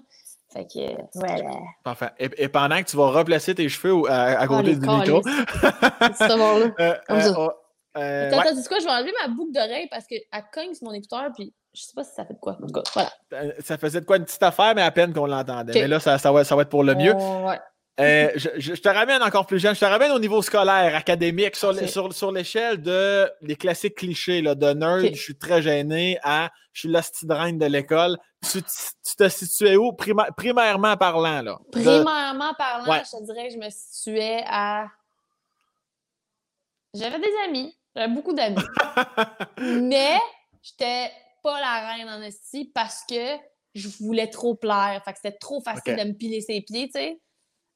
Fait que, voilà. Parfait. Et, pendant que tu vas replacer tes cheveux à, à côté du micro. c'est bon, là. Euh, euh, oh, euh, attends, attends, quoi? Je vais enlever ma boucle d'oreille parce qu'elle cogne sur mon écouteur, puis je sais pas si ça fait de quoi. En tout cas, voilà. Euh, ça faisait de quoi une petite affaire, mais à peine qu'on l'entendait. Mais là, ça, ça, va, ça va être pour le mieux. Oh, ouais. Euh, je, je, te ramène encore plus jeune. Je te ramène au niveau scolaire, académique, sur, sur, sur l'échelle de les classiques clichés là, de nerd. Je suis très gêné à je suis l'astidreine de l'école. Tu, tu, te situais où, primairement parlant? Là, primairement parlant, je te dirais que je me situais à. J'avais des amis. J'avais beaucoup d'amis. mais j'étais pas la reine en esti parce que je voulais trop plaire. Fait que c'était trop facile de me piler ses pieds, tu sais.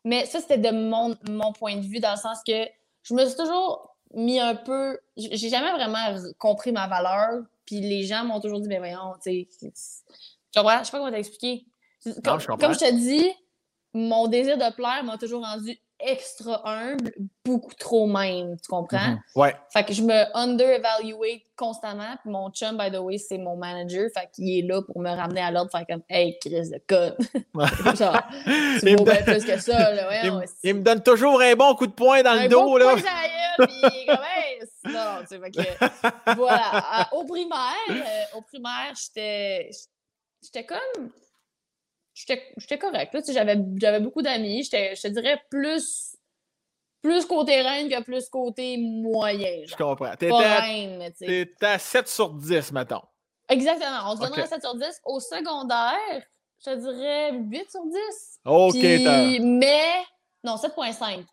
Mais ça, c'était de mon, mon point de vue, dans le sens que je me suis toujours mis un peu. J'ai jamais vraiment compris ma valeur. Puis les gens m'ont toujours dit, mais voyons, tu sais. Je sais pas comment t'expliquer. Comme, comme je te dis, mon désir de plaire m'a toujours rendu extra humble, beaucoup trop même, tu comprends? Mhm. Ouais. Fait que je me under-evaluate constamment. Puis mon chum, by the way, c'est mon manager. Fait qu'il est là pour me ramener à l'ordre, faire comme Hey, Chris de code. Genre, tu vaux bien plus que ça. Là. Ouais, il, me donne toujours un bon coup de poing dans le dos. Bon là. Puis comme hey, non, tu sais, fait que, voilà. au primaire, euh, au primaire, j'étais j'étais comme j'étais correct. J'avais beaucoup d'amis. Je te dirais plus, plus côté reine que plus côté moyen. Je comprends. T'étais à, à 7 sur 10, mettons. Exactement. On se donnerait 7 sur 10. Au secondaire, je te dirais 8 sur 10. OK. Puis, mais, non, 7.5.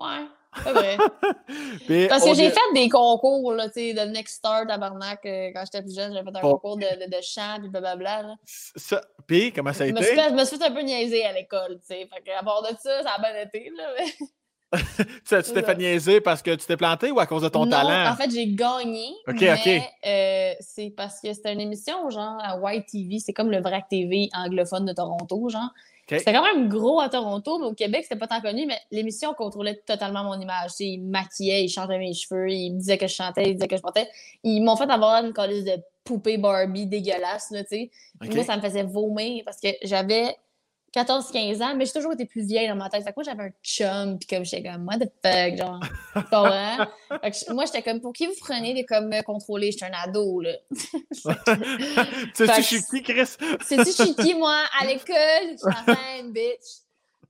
Ouais. Vrai. Parce que j'ai fait des concours, là, tu sais, de Next Star, tabarnak, euh, quand j'étais plus jeune, j'avais fait un concours de, de, de, chant, puis blablabla. Ça... Puis, comment ça a été? je me suis fait un peu niaiser à l'école, tu sais. Fait à part de ça, ça a bien été, là, mais... tu t'es fait niaiser parce que tu t'es planté ou à cause de ton non, talent? En fait, j'ai gagné. OK, mais, OK. Euh, c'est parce que c'était une émission, genre, à White TV. C'est comme le VRAC TV anglophone de Toronto, genre. C'était quand même gros à Toronto, mais au Québec, c'était pas tant connu, mais l'émission contrôlait totalement mon image. Ils maquillaient, ils changeaient mes cheveux, ils me disaient que je chantais, ils disaient que je portais. Ils m'ont fait avoir une colise de poupée Barbie dégueulasse, là, tu sais. Moi, ça me faisait vomir parce que j'avais 14-15 ans, mais j'ai toujours été plus vieille dans ma tête. Fait que moi, j'avais un chum, puis comme j'étais comme, what the fuck, genre, fait moi, j'étais comme, pour qui vous prenez de comme me contrôler? J'étais un ado, là. C'est-tu qui, Chris? C'est-tu qui, moi, à l'école? Je suis en bitch.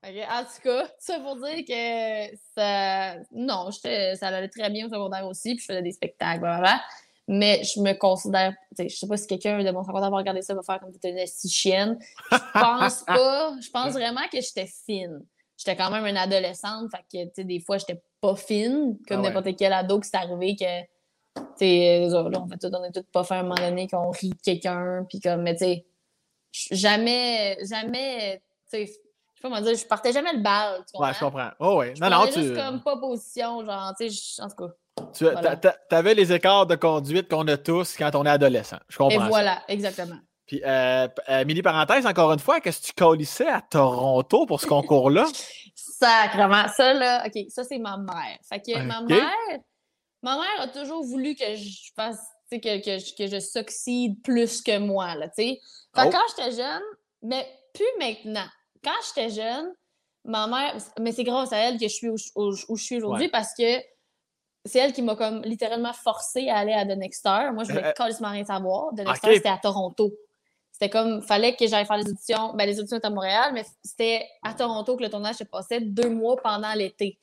En tout cas, ça pour dire que ça. Non, ça allait très bien au secondaire aussi, puis je faisais des spectacles, blablabla. Mais je me considère. Je sais pas si quelqu'un de mon secondaire va regarder ça, va faire comme t'étais une si chienne. Je pense pas. Je pense vraiment que j'étais fine. J'étais quand même une adolescente, fait que, tu sais, des fois, j'étais pas fine, comme ah n'importe quel ado qui s'est arrivé que. Tu sais, on, fait tout, on est tous pas fait à un moment donné qu'on rit de quelqu'un, puis comme, mais tu sais, jamais, jamais, tu sais, je sais pas dire, je partais jamais le bal. Tu ouais, je comprends? Oh, ouais. non, non, tu. juste comme pas position, genre, tu sais, en tout cas. Tu avais les écarts de conduite qu'on a tous quand on est adolescent. Je comprends. Et voilà, exactement. Puis, euh, euh, mini parenthèse, encore une fois, qu'est-ce que tu colissais à Toronto pour ce concours-là? Sacrement. Ça, là, OK, ça, c'est ma mère. Fait que ma mère, ma mère a toujours voulu que je fasse, que, que, que je succède plus que moi, là, tu sais. Fait que oh. quand j'étais jeune, mais plus maintenant quand j'étais jeune, ma mère, mais c'est grâce à elle que je suis où, je suis aujourd'hui parce que c'est elle qui m'a comme littéralement forcé à aller à The Next Star. Moi, je voulais carrément rien savoir. The Next Star, c'était à Toronto. C'était comme, fallait que j'aille faire les auditions. Ben, les auditions étaient à Montréal, mais c'était à Toronto que le tournage se passait deux mois pendant l'été.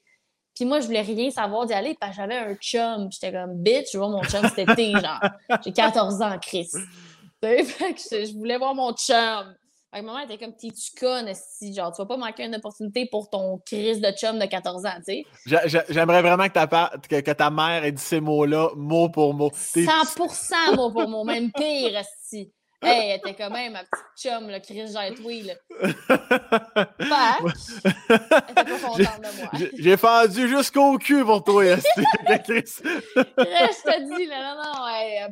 Puis moi, je voulais rien savoir d'y aller parce que j'avais un chum. J'étais comme, bitch, je vois mon chum cet été, genre. J'ai 14 ans, Chris. je voulais voir mon chum. Fait que maman était comme, tu connes, si, genre, tu vas pas manquer une opportunité pour ton crise de chum de 14 ans, tu sais. J'aimerais vraiment que ta, que, ta mère ait dit ces mots-là, mot pour mot. 100% mot pour mot, même pire, si. Hey, elle était quand même ma petite chum, le Chris Jetway, là. Elle était pas contente de moi. J'ai fendu jusqu'au cul pour toi, Chris. je te dis, là, non, non, ouais,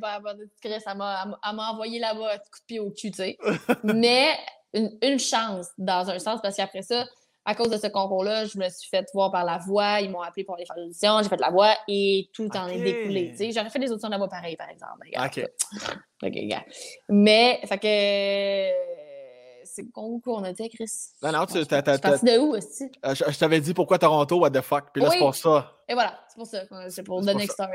Chris, elle m'a envoyé là-bas un coup de pied au cul, tu sais. Mais une, une chance, dans un sens, parce qu'après ça, à cause de ce concours-là, je me suis fait voir par la voix. Ils m'ont appelé pour aller faire l'audition. J'ai fait la voix et tout en est découlé. J'aurais fait des auditions de la voix pareil, par exemple. OK. OK, gars. Mais, fait que c'est concours on était, Chris. Non, non, tu t'es parti de où aussi? Euh, je, t'avais dit pourquoi Toronto, what the fuck. Puis là, c'est pour ça. Et voilà, c'est pour ça. C'est pour The Next Star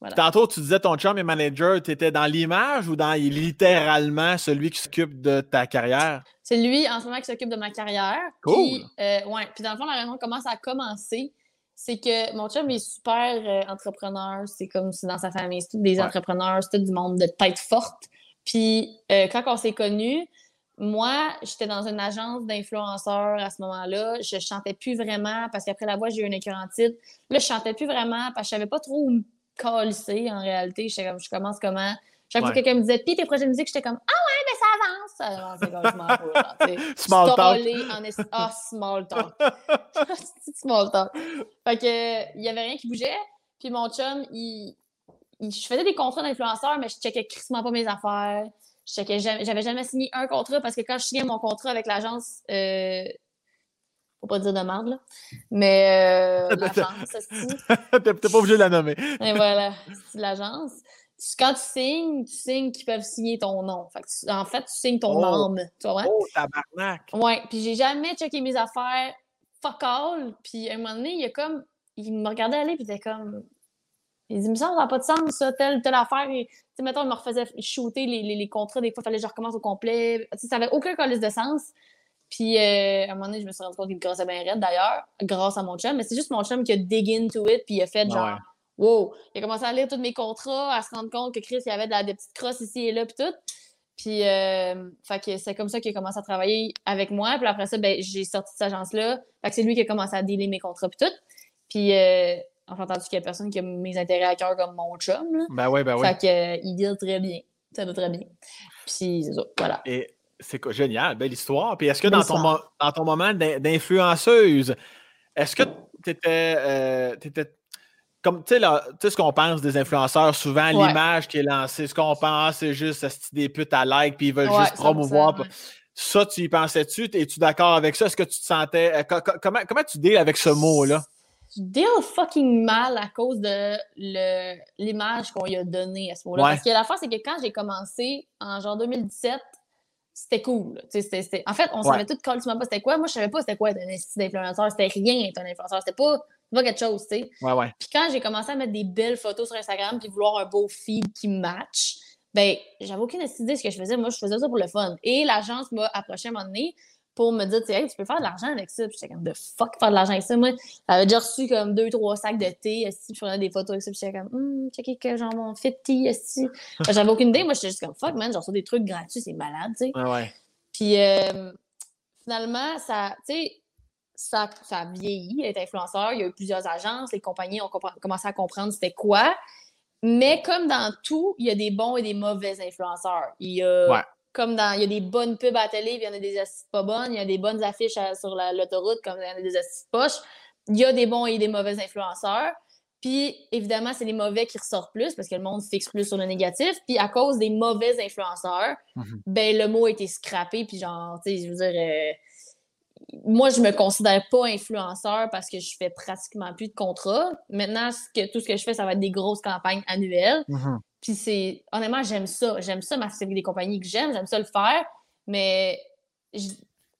voilà. Tantôt, tu disais ton chum et manager, tu étais dans l'image ou dans littéralement celui qui s'occupe de ta carrière? C'est lui en ce moment qui s'occupe de ma carrière. Cool. Puis, euh, ouais. Puis dans le fond, la raison comment ça a commencé, c'est que mon chum est super euh, entrepreneur. C'est comme c'est dans sa famille. C'est tous des entrepreneurs, c'est tout du monde de tête forte. Puis quand on s'est connus, moi, j'étais dans une agence d'influenceurs à ce moment-là. Je chantais plus vraiment parce qu'après la voix, j'ai eu une écœurantite. Là, je chantais plus vraiment parce que je savais pas trop où me coller en réalité. Comme, je commence comment? Chaque fois que quelqu'un me disait, puis tes projets de musique, j'étais comme, ah ouais, mais ça avance. Ça avance, comme, je m'en Small talk. En Ah, small talk. small talk. Fait que, il y avait rien qui bougeait. Puis mon chum, il, je faisais des contrats d'influenceurs, mais je checkais crissement pas mes affaires j'avais jamais signé un contrat parce que quand je signais mon contrat avec l'agence, euh, faut pas dire de merde, là, mais euh, l'agence, T'es pas obligé de la nommer. Et voilà, c'est l'agence. Quand tu signes, tu signes qu'ils peuvent signer ton nom. en fait, tu signes ton nom. Oh. Tu vois? Oh, tabarnak! Ouais, puis j'ai jamais checké mes affaires fuck all. Puis à un moment donné, il y a comme. Il me regardait aller, puis il était comme. Il dit, mais ça, ça n'a pas de sens, ça, telle, telle affaire. Tu sais, mettons, il me refaisait shooter les, les, les contrats, des fois, il fallait que je recommence au complet. Ça n'avait aucun colis de sens. Puis, euh, à un moment donné, je me suis rendu compte qu'il grossait bien raide, d'ailleurs, grâce à mon chum. Mais c'est juste mon chum qui a dig into it, puis il a fait genre, wow. Il a commencé à lire tous mes contrats, à se rendre compte que Chris, il y avait des petites crosses ici et là, puis tout. Puis, euh, fait que c'est comme ça qu'il a commencé à travailler avec moi. Puis après ça, ben, j'ai sorti de cette agence-là. Fait que c'est lui qui a commencé à dealer mes contrats, puis tout. Puis, euh, Enfin, entendu qu'il y a personne qui a mes intérêts à cœur comme mon chum. Là. Ben oui, ben oui. Fait qu'il deal très bien. Ça va très bien. Puis, c'est ça. Voilà. Et c'est génial, belle histoire. Puis, est-ce que dans ton, dans ton, moment d'influenceuse, est-ce que tu étais, euh, comme tu sais, ce qu'on pense des influenceurs, souvent l'image qui est lancée, ce qu'on pense, c'est juste des putes à like, puis ils veulent juste promouvoir. Ça, tu y pensais-tu? Es-tu d'accord avec ça? Est-ce que tu te sentais. Euh, comment, comment tu dis avec ce mot-là? Je deal fucking mal à cause de l'image qu'on lui a donnée à ce moment-là. Parce que la fois, c'est que quand j'ai commencé en genre 2017, c'était cool. En fait, on savait tout quand pas c'était quoi. Moi, je savais pas c'était quoi être un d'influenceur. C'était rien être un influenceur. C'était pas, pas quelque chose, tu sais. Ouais, Puis quand j'ai commencé à mettre des belles photos sur Instagram puis vouloir un beau feed qui match, ben, j'avais aucune idée de ce que je faisais. Moi, je faisais ça pour le fun. Et l'agence m'a approché à un moment donné pour me dire, hey, tu peux faire de l'argent avec ça. Puis j'étais comme, de fuck, faire de l'argent avec ça. Moi, j'avais déjà reçu comme deux, trois sacs de thé. Si je prenais des photos avec ça. Puis j'étais comme, hum, checker que genre mon fit tea. J'avais aucune idée. Moi, j'étais juste comme, fuck, man, j'en reçois des trucs gratuits, c'est malade, tu sais. ouais. Puis euh, finalement, ça, tu sais, ça, ça a vieilli, être influenceur. Il y a eu plusieurs agences. Les compagnies ont commencé à comprendre c'était quoi. Mais comme dans tout, il y a des bons et des mauvais influenceurs. Il y a comme dans, il y a des bonnes pubs à la télé, puis il y en a des assises pas bonnes. Il y a des bonnes affiches sur l'autoroute, comme il y en a des assises poches. Il y a des bons et des mauvais influenceurs. Puis, évidemment, c'est les mauvais qui ressortent plus parce que le monde fixe plus sur le négatif. Puis, à cause des mauvais influenceurs, mhm. ben, le mot a été scrappé. Puis, genre, tu sais, je veux dire, euh, moi, je me considère pas influenceur parce que je fais pratiquement plus de contrats. Maintenant, que, tout ce que je fais, ça va être des grosses campagnes annuelles. Mhm. Puis c'est, honnêtement, j'aime ça. J'aime ça m'associer avec des compagnies que j'aime, j'aime ça le faire, mais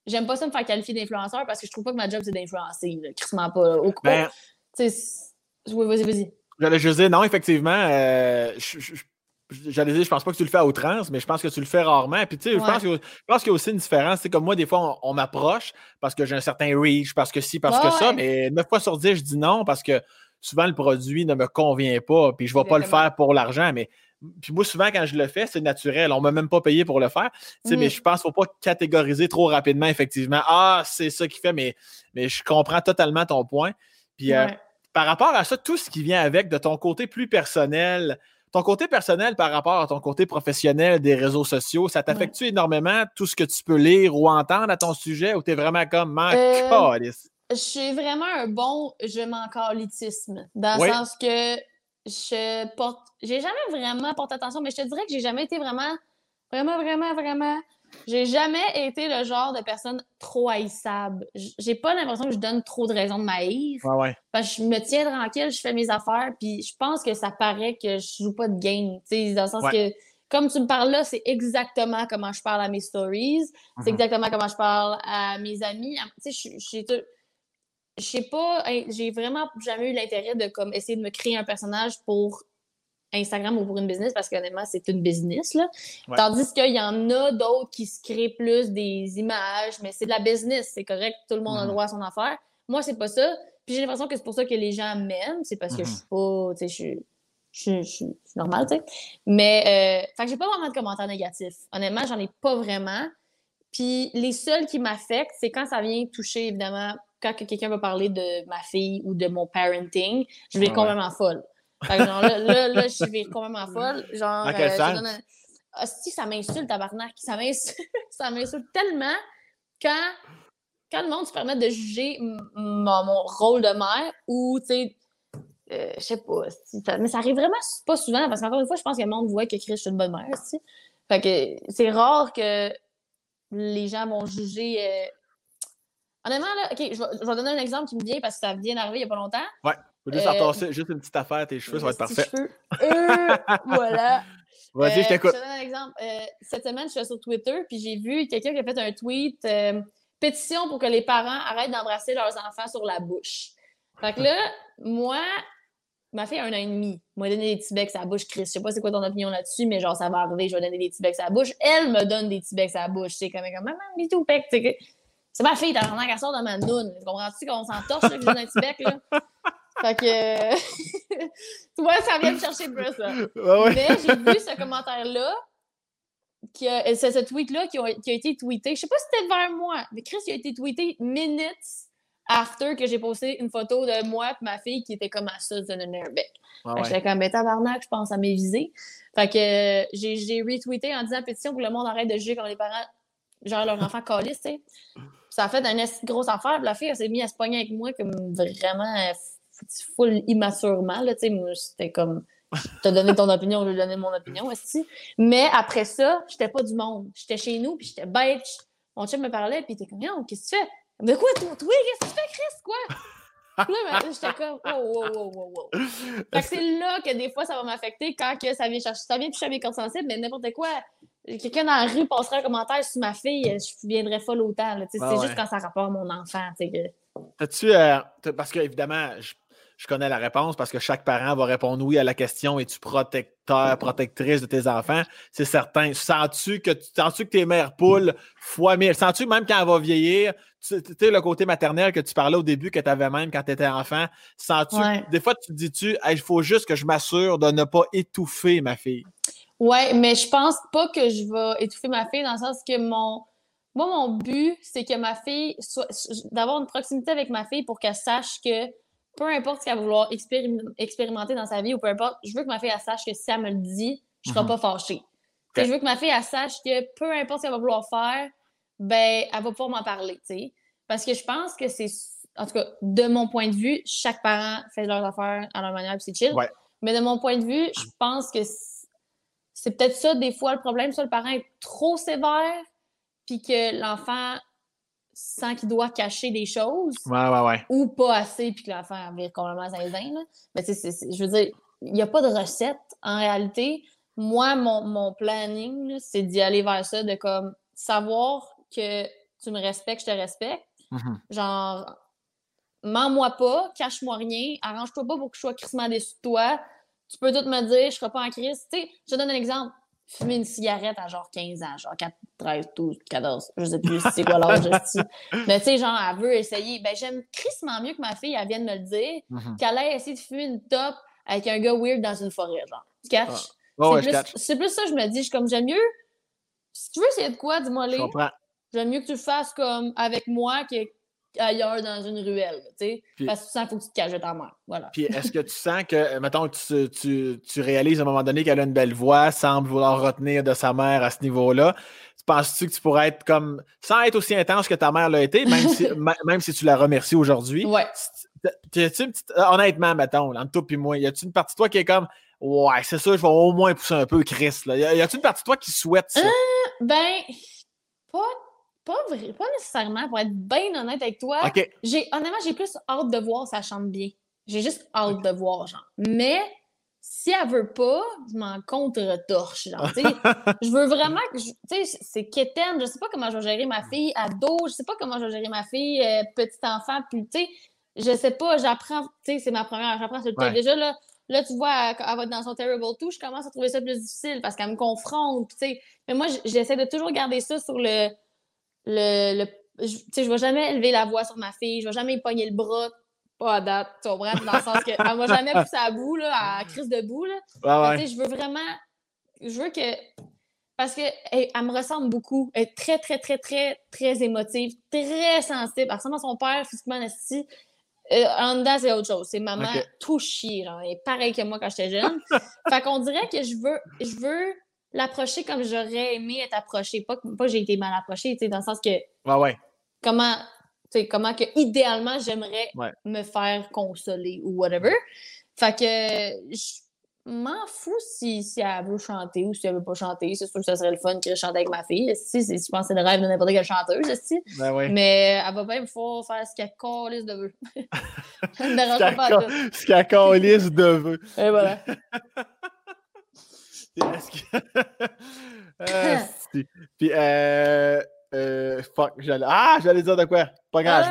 j'aime pas ça me faire qualifier d'influenceur parce que je trouve pas que ma job c'est d'influencer. Crissement pas. Au ben, oui, vas-y, vas-y. J'allais juste dire, non, effectivement, euh, j'allais dire, je pense pas que tu le fais à outrance, mais je pense que tu le fais rarement. Puis, tu sais, je pense qu'il y a aussi une différence. C'est comme moi, des fois, on, m'approche parce que j'ai un certain reach, parce que si, parce que ça, mais 9 fois sur 10, je dis non parce que souvent le produit ne me convient pas, puis je ne vais pas le faire pour l'argent, mais puis moi, souvent, quand je le fais, c'est naturel. On ne m'a même pas payé pour le faire. Mais mmh. je pense qu'il ne faut pas catégoriser trop rapidement, effectivement. Ah, c'est ça qui fait, mais, mais je comprends totalement ton point. Puis euh, par rapport à ça, tout ce qui vient avec de ton côté plus personnel, ton côté personnel par rapport à ton côté professionnel des réseaux sociaux, ça t'affecte-tu énormément tout ce que tu peux lire ou entendre à ton sujet ou tu es vraiment comme, euh, suis vraiment un bon je m'en dans le sens que je porte j'ai jamais vraiment porté attention mais je te dirais que j'ai jamais été vraiment vraiment vraiment vraiment j'ai jamais été le genre de personne trop haïssable. J'ai pas l'impression que je donne trop de raisons de m'haïr. Ouais, Parce que je me tiens tranquille, je fais mes affaires, puis je pense que ça paraît que je joue pas de game. Dans le sens que, comme tu me parles là, c'est exactement comment je parle à mes stories. C'est mm-hmm. exactement comment je parle à mes amis. Tu sais, je je sais pas, j'ai vraiment jamais eu l'intérêt de comme essayer de me créer un personnage pour Instagram ou pour une business parce qu'honnêtement, c'est une business. Là. Tandis qu'il y en a d'autres qui se créent plus des images, mais c'est de la business, c'est correct, tout le monde a le mm-hmm. droit à son affaire. Moi, c'est pas ça. Puis j'ai l'impression que c'est pour ça que les gens m'aiment, c'est parce que je suis mm-hmm. pas, tu sais, je suis normale, tu sais. Mais, euh, fait que j'ai pas vraiment de commentaires négatifs. Honnêtement, j'en ai pas vraiment. Puis les seuls qui m'affectent, c'est quand ça vient toucher, évidemment, quand quelqu'un va parler de ma fille ou de mon parenting, je vais complètement folle. Fait que genre, là, là, là, je vais complètement folle. Genre, en quel euh, sens? Ah, si, ça m'insulte, tabarnak. Ça m'insulte tellement quand, quand le monde se permet de juger mon, rôle de mère ou, tu sais, euh, je sais pas. mais ça arrive vraiment pas souvent parce qu'encore une fois, je pense que le monde voit que Chris, je suis une bonne mère. Fait que c'est rare que les gens vont juger. Euh, Honnêtement, là, OK, je vais, je vais, donner un exemple qui me vient parce que ça vient d'arriver il n'y a pas longtemps. Ouais. Juste, euh, juste une petite affaire, tes cheveux, ça va être parfait. Euh, voilà. Vas-y, je t'écoute. Je te donne un exemple. Euh, cette semaine, je suis sur Twitter, puis j'ai vu quelqu'un qui a fait un tweet pétition pour que les parents arrêtent d'embrasser leurs enfants sur la bouche. Fait que là, moi, ma fille a un an et demi. Moi, donner des petits becs à la bouche, Chris. Je sais pas c'est quoi ton opinion là-dessus, mais genre, ça va arriver, je vais donner des petits becs à la bouche. Elle me donne des petits becs à la bouche. C'est comme, comme maman, bisous, pec. C'est ma fille, t'as vraiment qu'elle sort de ma noune. Tu comprends-tu qu'on s'en torche, là, que je donne un petit bec, là? Fait que. tu vois, ça vient de chercher de ça. Mais j'ai vu ce commentaire-là, c'est ce tweet-là qui, a été tweeté. Je sais pas si c'était vers moi, mais Chris, il a été tweeté minutes after que j'ai posté une photo de moi et ma fille qui était comme à ça de un airbag. J'étais comme, ben tabarnak, je pense à mes visées. Fait que j'ai retweeté en disant pétition pour que le monde arrête de juger comme les parents, genre leur enfant calisse, tu sais. Ça a fait une grosse affaire. la fille, elle s'est mise à se pogner avec moi comme vraiment full immaturement. Là, c'était comme, t'as donné ton opinion, je vais donner mon opinion aussi. Mais après ça, j'étais pas du monde. J'étais chez nous, puis j'étais bête. Mon chum me parlait, puis il était comme, qu'est-ce que tu fais? De quoi, toi, toi, qu'est-ce que tu fais, Chris, quoi? Là, ben, j'étais comme, wow, wow, wow, wow. Fait que c'est là que des fois, ça va m'affecter quand que ça vient chercher, ça vient toucher à mes cordes sensibles, mais n'importe quoi. Quelqu'un dans la rue passerait un commentaire sur ma fille, je viendrais folle autant. c'est juste quand ça rapporte à mon enfant. T'as-tu. Euh, parce que, évidemment, je connais la réponse parce que chaque parent va répondre oui à la question es-tu protecteur, protectrice de tes enfants? C'est certain. Sens-tu que, sens que tes mères poules fois mille? Sens-tu même quand elle va vieillir, tu sais, le côté maternel que tu parlais au début, que tu avais même quand tu étais enfant, sens-tu, des fois, tu te dis-tu, il faut juste que je m'assure de ne pas étouffer ma fille? Ouais, mais je pense pas que je vais étouffer ma fille dans le sens que mon. Moi, mon but, c'est que ma fille soit. d'avoir une proximité avec ma fille pour qu'elle sache que peu importe ce qu'elle va vouloir expérimenter dans sa vie ou peu importe, je veux que ma fille elle sache que si elle me le dit, je ne serai mhm. pas fâchée. Je veux que ma fille elle sache que peu importe ce qu'elle va vouloir faire, ben, elle va pouvoir m'en parler, Parce que je pense que c'est, en tout cas, de mon point de vue, chaque parent fait leurs affaires à leur manière, puis c'est chill. Mais de mon point de vue, je pense que c'est peut-être ça, des fois, le problème, soit le parent est trop sévère, puis que l'enfant sent qu'il doit cacher des choses. Ou pas assez, puis que l'enfant vire complètement zinzin. Là. Mais tu sais, je veux dire, il n'y a pas de recette en réalité. Moi, mon, mon planning, c'est d'y aller vers ça, de comme savoir que tu me respectes, je te respecte. Mm-hmm. Genre, mens-moi pas, cache-moi rien, arrange-toi pas pour que je sois crissement déçu de toi. Tu peux tout me dire, je serai pas en crise. Tu sais, je te donne un exemple. Fumer une cigarette à genre 15 ans, genre 4, 13, 12, 14, je sais plus c'est quoi l'âge. Mais tu sais, genre, elle veut essayer. Ben, j'aime crissement mieux que ma fille, elle vienne me le dire, mm-hmm. qu'elle ait essayé de fumer une top avec un gars weird dans une forêt, genre. Tu catches? c'est plus, ça, je me dis. Je suis comme, j'aime mieux. Si tu veux essayer de quoi, dis-moi les. J'aime mieux que tu le fasses comme avec moi qu'ailleurs dans une ruelle, tu sais. Parce que tu sens qu'il faut que tu te caches ta mère. Voilà. Puis est-ce que tu sens que, mettons, tu, tu, tu réalises à un moment donné qu'elle a une belle voix, semble vouloir retenir de sa mère à ce niveau-là? Penses-tu que tu pourrais être comme, sans être aussi intense que ta mère l'a été, même si, même si tu la remercies aujourd'hui? Ouais. honnêtement, mettons, entre toi et moi, y a-tu une partie de toi qui est comme, ouais, c'est ça, je vais au moins pousser un peu Chris, là? Y a-tu une partie de toi qui souhaite ça? Euh, ben, pas pas, vrai, pas nécessairement, pour être bien honnête avec toi. J'ai, honnêtement, j'ai plus hâte de voir ça chante bien. J'ai juste hâte de voir, genre. Mais si elle veut pas, je m'en contre-torche, genre. je veux vraiment que. Tu sais, c'est quétaine. Je sais pas comment je vais gérer ma fille ado. Je sais pas comment je vais gérer ma fille euh, petit enfant. Puis, tu sais, je sais pas. J'apprends. Tu sais, c'est ma première. J'apprends sur le Déjà, là, là, tu vois, elle, va être dans son Terrible 2, je commence à trouver ça plus difficile parce qu'elle me confronte. Tu sais. Mais moi, j'essaie de toujours garder ça sur le le, le je, je vais jamais élever la voix sur ma fille, je vais jamais pogner le bras, pas à date, tu comprends? Dans le sens qu'elle m'a jamais poussé à bout, là, à crise de bout, là. Je veux vraiment, je veux que, parce qu'elle elle me ressemble beaucoup, elle est très, très, très, très, très émotive, très sensible, elle ressemble à son père physiquement, aussi. Euh, en dedans, c'est autre chose. C'est maman tout chier. Elle est pareille que moi quand j'étais jeune. fait qu'on dirait que je veux, je veux l'approcher comme j'aurais aimé être approchée. Pas, pas que j'ai été mal approchée, dans le sens que. Ouais, ouais. Comment, comment que idéalement j'aimerais me faire consoler ou whatever. Fait que je m'en fous si, si elle veut chanter ou si elle veut pas chanter. C'est sûr que ce serait le fun que je chante avec ma fille. Si, je pense que c'est le rêve de n'importe quelle chanteuse. Si. Ben. Mais elle va pas pouvoir faire ce qu'elle calisse de veut. ce qu'elle calisse de veut. Et voilà. Euh, puis, euh, euh. Ah, j'allais dire de quoi? Pas grave, je,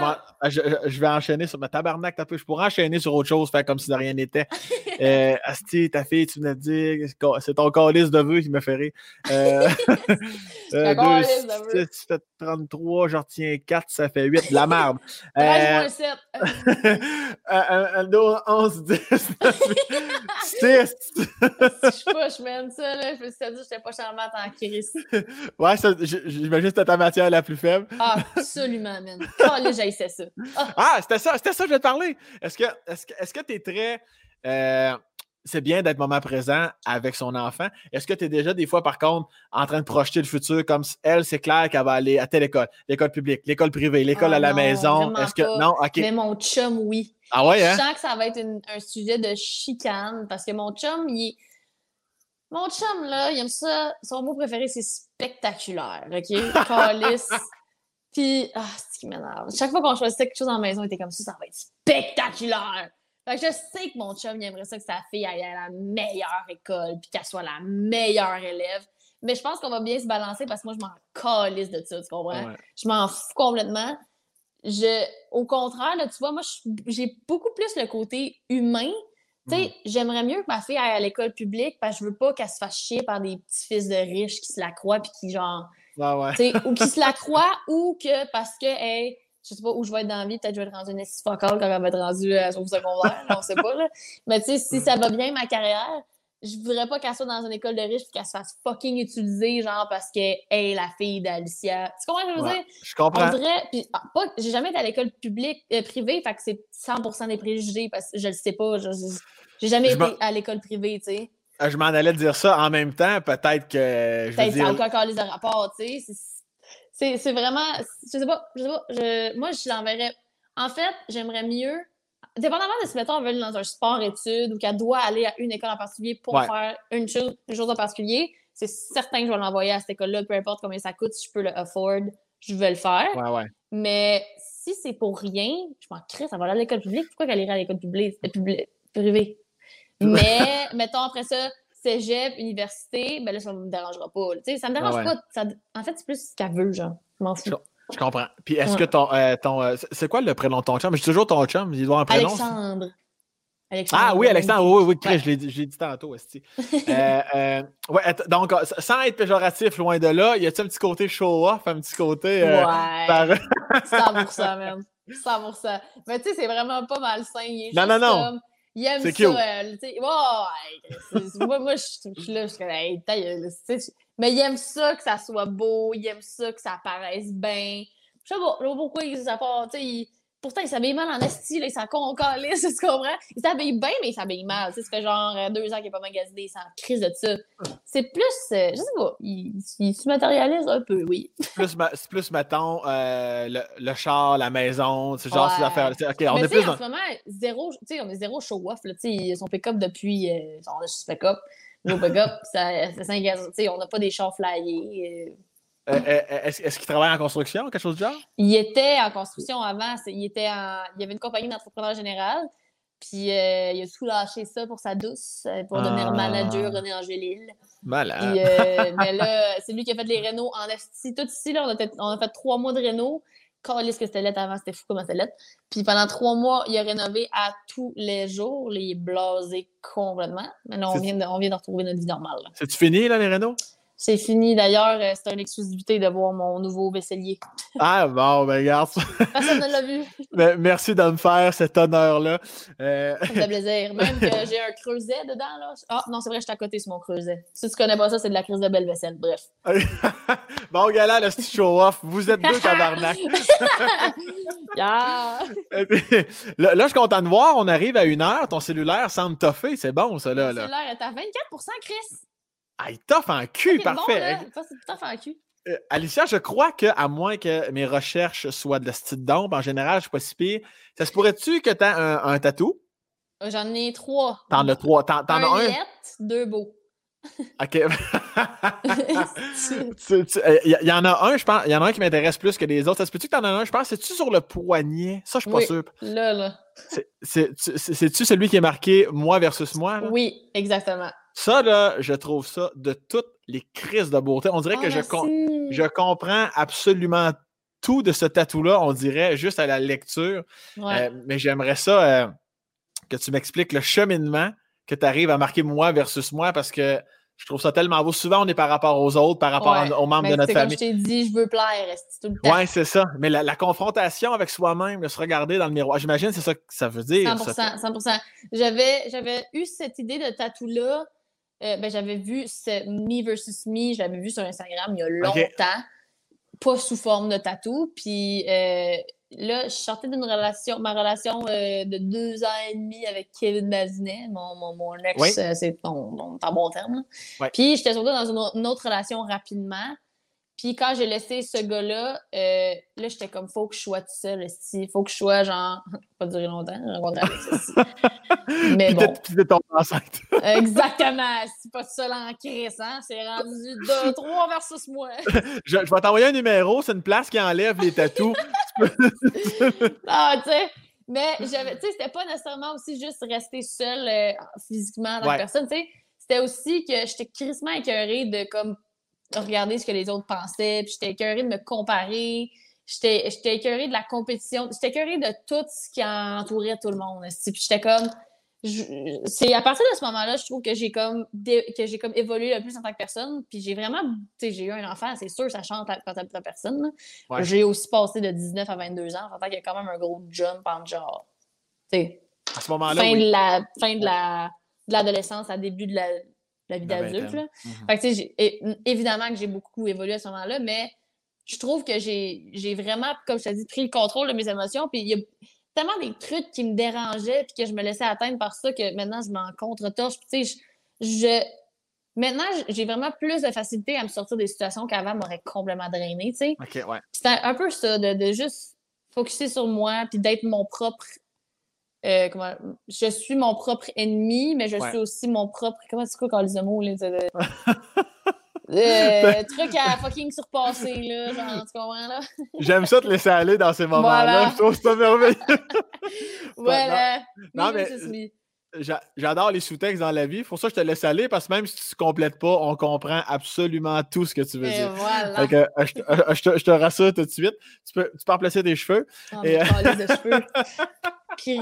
vais, ah! je, vais enchaîner sur ma tabarnak. Je pourrais enchaîner sur autre chose, faire comme si de rien n'était. euh, Asti, ta fille, tu venais de dire, c'est ton calice de vœux qui me fait rire. Euh, euh, deux, tu fais 33, j'en retiens 4, ça fait 8. De la merde. 13 7. 11, 10, 6. Je suis pas, je m'aime ça, là. Je me suis dit, je n'étais pas charmante en crise. Ouais, j'imagine que c'était ta matière la plus faible. Ah, absolument, man. Oh, là, j'haïssais ça. Ah, ah c'était ça, c'était ça que je vais te parler. Est-ce que est-ce que est-ce que tu es très euh, c'est bien d'être moment présent avec son enfant? Est-ce que tu es déjà des fois, par contre, en train de projeter le futur comme elle, c'est clair qu'elle va aller à telle école, l'école publique, l'école privée, l'école à la ah maison? Est-ce que. Non, OK. Mais mon chum, oui. Ah ouais, hein? Je sens que ça va être un sujet de chicane parce que mon chum, il Mon chum, là, il aime ça. Son mot préféré, c'est spectaculaire. OK? Calice. Puis, ah, c'est ce qui m'énerve. Chaque fois qu'on choisissait quelque chose la maison, il était comme ça, ça va être spectaculaire. Fait que je sais que mon chum, il aimerait ça que sa fille aille à la meilleure école, puis qu'elle soit la meilleure élève. Mais je pense qu'on va bien se balancer parce que moi, je m'en calisse de ça, tu comprends? Je m'en fous complètement. je, au contraire, là, tu vois, moi, j'ai beaucoup plus le côté humain. Tu sais, mm. j'aimerais mieux que ma fille aille à l'école publique parce que je veux pas qu'elle se fasse chier par des petits fils de riches qui se la croient puis qui, genre. Ah ouais. ou qui se la croient ou que parce que, hey, je sais pas où je vais être dans la vie, peut-être que je vais être rendue une focale quand elle va être rendue à son secondaire, on sait pas, là. Mais tu sais, si ça va bien ma carrière, je voudrais pas qu'elle soit dans une école de riches et qu'elle se fasse fucking utiliser, genre parce qu'elle est la fille d'Alicia. Tu comprends ce que je veux dire? Je comprends. puis, ah, j'ai jamais été à l'école publique, euh, privée, fait que c'est 100% des préjugés parce que je le sais pas. J'ai jamais été à l'école privée, tu sais. Ah, je m'en allais dire ça en même temps, peut-être que. Peut-être ça a encore les de rapport, tu sais. C'est vraiment. Je sais pas, je sais pas. Je, moi, je l'enverrais. En fait, j'aimerais mieux dépendamment de si, mettons, on veut aller dans un sport-études ou qu'elle doit aller à une école en particulier pour faire une chose, une chose en particulier, c'est certain que je vais l'envoyer à cette école-là, peu importe combien ça coûte, si je peux le afford, je vais le faire. Ouais, ouais. Mais si c'est pour rien, je m'en crée, ça va aller à l'école publique. Pourquoi qu'elle irait à l'école publique, privée? Mais, mettons, après ça, cégep, université, ben là, ça ne me dérangera pas. Tu sais, ça me dérange pas. en fait, c'est plus ce qu'elle veut, genre. Je m'en fous. Je comprends. Puis est-ce que ton. Euh, ton euh, c'est quoi le prénom de ton chum? Je toujours ton chum. Il doit un prénom. Alexandre. Ah oui, Alexandre, oui, oui, oui, je l'ai dit tantôt, aussi. euh, ouais, donc, sans être péjoratif, loin de là, y a-t-il un petit côté show-off, un petit côté. Ouais. Par... 100%, même. 100%. Mais tu sais, c'est vraiment pas malsain. Il est non, non, non. Il aime ça. Cute. ouais, moi, moi je suis là, je suis comme, hey, mais il aime ça que ça soit beau, il aime ça que ça paraisse bien. Je sais pas, pourquoi il part, tu sais, pourtant il s'habille mal en esti, là, il s'en concalisse, tu comprends? Il s'habille bien, mais il s'habille mal. Ça fait genre euh, deux ans qu'il n'est pas magasiné, il s'en crise de ça. C'est plus, euh, je sais pas, il, se matérialise un peu, oui. C'est plus, plus mettons, euh, le, char, la maison, c'est genre ces affaires. OK, on est plus en ce moment, zéro, on est zéro show-off, son pick-up depuis, son pick-up nos pick-up, ça, ça on n'a pas des chars flyés. Euh. Euh, euh, est-ce qu'il travaille en construction, quelque chose du genre? Il était en construction avant. Il, était il y avait une compagnie d'entrepreneur général. Puis il a tout lâché ça pour sa douce, pour devenir ah. manager René Angélil. Malade. mais là, c'est lui qui a fait les rénaux en esti. Tout ici, là, on, a fait, on a fait trois mois de rénaux ce que c'était lettre avant, c'était fou comment c'était lettre. Puis pendant trois mois, il a rénové à tous les jours. les blasé complètement. Maintenant, on vient, de, on vient de retrouver notre vie normale. C'est-tu fini, là, les rénaux? C'est fini. D'ailleurs, euh, c'était une exclusivité de voir mon nouveau vaisselier. Ah, bon, ben, regarde. Personne ne l'a vu. merci de me faire cet honneur-là. Euh... Ça fait plaisir. Même que j'ai un creuset dedans, là. Ah, non, c'est vrai, je suis à côté sur mon creuset. Si tu connais pas ça, c'est de la crise de belle vaisselle. Bref. bon, gars, le petit show-off. Vous êtes deux tabarnak. yeah. là, là, je suis content de voir. On arrive à une heure. Ton cellulaire semble toffé. C'est bon, ça, là. Mon cellulaire est à 24% Chris. Ah, il toffe en cul, parfait. Bon, c'est en cul. Euh, Alicia, je crois que, à moins que mes recherches soient de la style d'ombre, en général, je ne suis pas si pire. Ça se pourrait-tu que tu aies un, un tatou? Euh, j'en ai trois. T'en as trois. T'en, as un? Lettre, deux beaux. OK. Il euh, y, en a un, je pense. Il y en a un qui m'intéresse plus que les autres. Ça se peut-tu que t'en as un? Je pense. C'est-tu sur le poignet? Ça, je suis pas sûr. Là, là. C'est-tu celui qui est marqué moi versus moi? Oui, exactement. Ça, là, je trouve ça de toutes les crises de beauté. On dirait que je, ah, je comprends absolument tout de ce tatou-là, on dirait, juste à la lecture. Euh, mais j'aimerais ça euh, que tu m'expliques le cheminement que tu arrives à marquer moi versus moi parce que je trouve ça tellement beau. Souvent, on est par rapport aux autres, par rapport aux membres de notre famille. Comme je t'ai dit, je veux plaire, tout le temps? Oui, c'est ça. Mais la, confrontation avec soi-même, de se regarder dans le miroir, j'imagine c'est ça que ça veut dire. 100%. 100%. J'avais eu cette idée de tatou-là euh, ben, j'avais vu ce Me versus Me, je l'avais vu sur Instagram il y a longtemps, pas sous forme de tatou. Puis euh, là, je sortais d'une relation, ma relation euh, de deux ans et demi avec Kevin Bazinet, mon, mon, mon ex, c'est en bon terme. Puis j'étais surtout dans une autre relation rapidement. Puis quand j'ai laissé ce gars-là, euh, là, j'étais comme, faut que je sois tout seul, il faut que je sois genre, pas durer longtemps, rencontrer avec ça. Mais bon. Puis de tomber enceinte. Exactement, c'est pas seul en crise, hein? C'est rendu deux, trois versus moi. je, vais t'envoyer un numéro, c'est une place qui enlève les tatous. ah, tu sais. Mais j'avais, tu sais, c'était pas nécessairement aussi juste rester seul euh, physiquement dans la personne, tu sais. C'était aussi que j'étais crissement écœurée de comme regarder ce que les autres pensaient, puis j'étais écœurée de me comparer. j'étais écœurée de la compétition. J'étais écœurée de tout ce qui entourait tout le monde. Puis j'étais comme. C'est à partir de ce moment-là, je trouve que j'ai comme que j'ai comme évolué le plus en tant que personne. Puis j'ai vraiment, tu sais, j'ai eu un enfant, c'est sûr, ça chante quand t'as ta personne. J'ai aussi passé de 19 à 22 ans. En fait, il y a quand même un gros jump entre genre, tu sais, à ce moment-là, fin de la fin de la de l'adolescence à début de la, la vie d'adulte. Mm évidemment que j'ai beaucoup évolué à ce moment-là, mais je trouve que j'ai vraiment, comme je t'ai dit, pris le contrôle de mes émotions. Puis il y a tellement des trucs qui me dérangeaient puis que je me laissais atteindre par ça que maintenant je m'en contre-torche. Tu sais, je, Maintenant, j'ai vraiment plus de facilité à me sortir des situations qu'avant m'auraient complètement drainé, tu sais. OK, ouais. C'est un, peu ça, de, de juste focuser sur moi puis d'être mon propre euh, comment, je suis mon propre ennemi, mais je suis aussi mon propre. Comment c'est quoi quand les mots? Là, euh, truc à fucking surpasser, là, genre, tu comprends, là? J'aime ça te laisser aller dans ces moments-là. Je trouve ça merveilleux. voilà. Non, mais j'adore les sous-textes dans la vie. Pour ça, je te laisse aller parce que même si tu ne complètes pas, on comprend absolument tout ce que tu veux dire. Voilà. Euh, je, te, je, te, rassure tout de suite. Tu peux, tu peux remplacer tes cheveux. Oh, et... de cheveux. Qui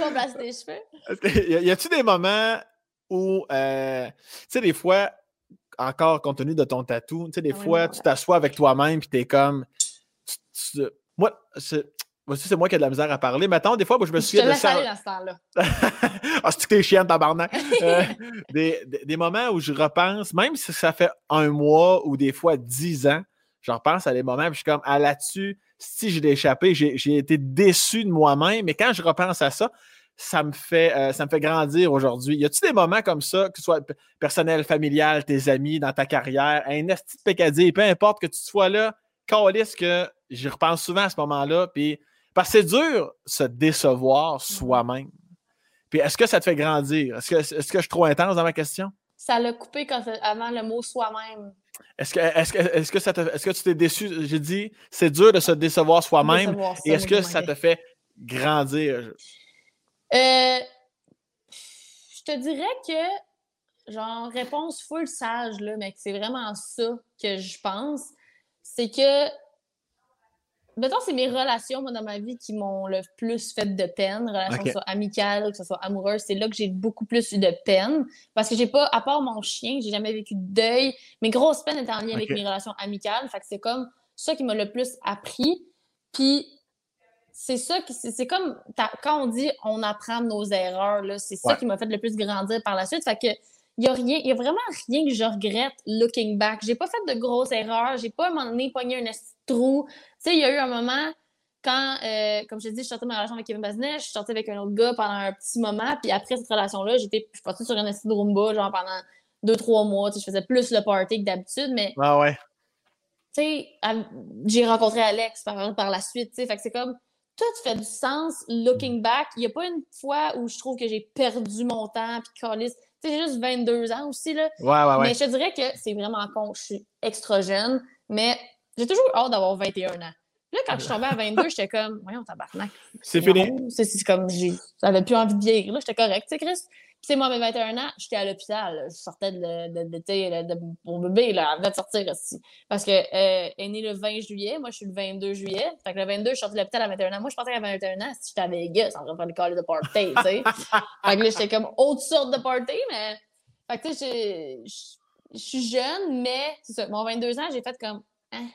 remplace tes cheveux. Y a-tu des moments où, euh, tu sais, des fois, encore compte tenu de ton tatou, tu sais, des ah fois, tu t'assois avec toi-même et es comme. moi, c'est. c'est moi qui ai de la misère à parler? Maintenant, des fois, moi, je me de ça. dans ce temps-là. ah, c'est que t'es chienne, tabarnak? euh, des, des, des, moments où je repense, même si ça fait un mois ou des fois dix ans, je repense à des moments où je suis comme, ah là-dessus, si j'ai échappé, j'ai été déçu de moi-même, mais quand je repense à ça, ça me fait, euh, ça me fait grandir aujourd'hui. Y a-tu des moments comme ça, que ce soit personnel, familial, tes amis, dans ta carrière, un esti de pécadier, peu importe que tu sois là, ce que j'y repense souvent à ce moment-là, puis parce que c'est dur se décevoir mm-hmm. soi-même. Puis est-ce que ça te fait grandir? Est-ce que, est -ce que je suis trop intense dans ma question? Ça l'a coupé quand, avant le mot soi-même. Est-ce que, est-ce que, est-ce que, ça est-ce que tu t'es déçu? J'ai dit, c'est dur de se décevoir soi-même. Et est-ce que ça te fait grandir? Euh, je te dirais que, genre, réponse full sage, là, mais c'est vraiment ça que je pense. C'est que mettons, c'est mes relations, moi, dans ma vie qui m'ont le plus fait de peine. Relations que ce soit amicales, que ce soit amoureuses, c'est là que j'ai beaucoup plus eu de peine. Parce que j'ai pas, à part mon chien, j'ai jamais vécu de deuil. Mes grosses peines étaient en lien avec mes relations amicales. Fait que c'est comme ça qui m'a le plus appris. Puis c'est ça qui, c'est comme, quand on dit on apprend nos erreurs, là, c'est ça qui m'a fait le plus grandir par la suite. Fait que, il y a rien, il y a vraiment rien que je regrette looking back. J'ai pas fait de grosses erreurs, j'ai pas à un moment donné pogné un trou. Tu sais, il y a eu un moment quand, euh, comme je te dis, je sortais de ma relation avec Kevin Bazinet, je suis sortie avec un autre gars pendant un petit moment, puis après cette relation-là, j'étais, je sur un essai de Roomba, genre pendant deux, trois mois, tu sais, je faisais plus le party que d'habitude, mais. Ah ouais. Tu sais, j'ai rencontré Alex par, par la suite, tu sais, fait que c'est comme, tout fait du sens looking back. Il n'y a pas une fois où je trouve que j'ai perdu mon temps, puis calice. Sais, j'ai juste 22 ans aussi, là. Ouais, ouais, ouais. Mais je te dirais que c'est vraiment con. Je suis extra jeune, mais j'ai toujours hâte d'avoir 21 ans. Là, quand je suis tombée à 22, j'étais comme, voyons, tabarnak. C'est fini. C'est comme, j'avais plus envie de vieillir. Là, j'étais correct, tu sais, Chris. Puis, moi, à mes 21 ans, j'étais à l'hôpital. Je sortais de, de, de, de, mon bébé, là, avant de sortir aussi. Parce que euh, est né le 20 juillet. Moi, je suis le 22 juillet. Fait que le 22, je suis sortie de l'hôpital à 21 ans. Moi, je pensais qu'à 21 ans, si j'étais à Vegas, on train de faire le de party, tu sais. fait que là, j'étais comme autre sorte de party, mais. Fait que, tu sais, je suis jeune, mais c'est ça. Mon 22 ans, j'ai fait comme. Hein?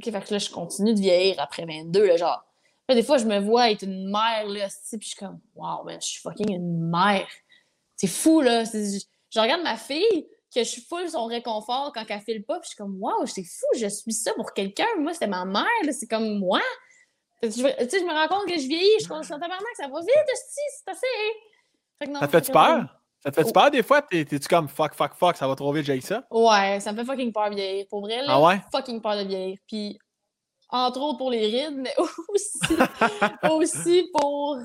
OK, fait que là, je continue de vieillir après 22, là, genre. Là, des fois, je me vois être une mère, là, puis je suis comme, wow, man, je suis fucking une mère. C'est fou, là. Je regarde ma fille, que je suis full son réconfort quand elle file pas, puis je suis comme, wow, c'est fou, je suis ça pour quelqu'un. Moi, c'était ma mère, c'est comme moi. Tu sais, je me rends compte que je vieillis, je suis en tabarnak, ça va vite, c'est assez. Fait que non, ça fait-tu peur? Ça te fait-tu peur des fois? T'es-tu comme fuck, fuck, fuck, ça va trop vite, j'ai ça? Ouais, ça me fait fucking peur de vieillir. Pour vrai, là, ah ouais? fucking peur de vieillir. Puis, entre autres pour les rides, mais aussi, aussi pour.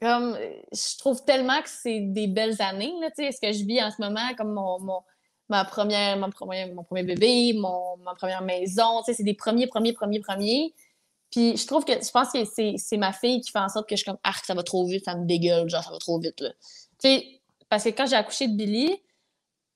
Comme, je trouve tellement que c'est des belles années, là, tu sais, ce que je vis en ce moment, comme mon, mon ma première, mon, premier, mon premier bébé, mon, ma première maison, tu sais, c'est des premiers, premiers, premiers, premiers. Puis je trouve que, je pense que c'est ma fille qui fait en sorte que je suis comme, ah, ça va trop vite, ça me dégueule, genre, ça va trop vite, là. Tu sais, parce que quand j'ai accouché de Billy,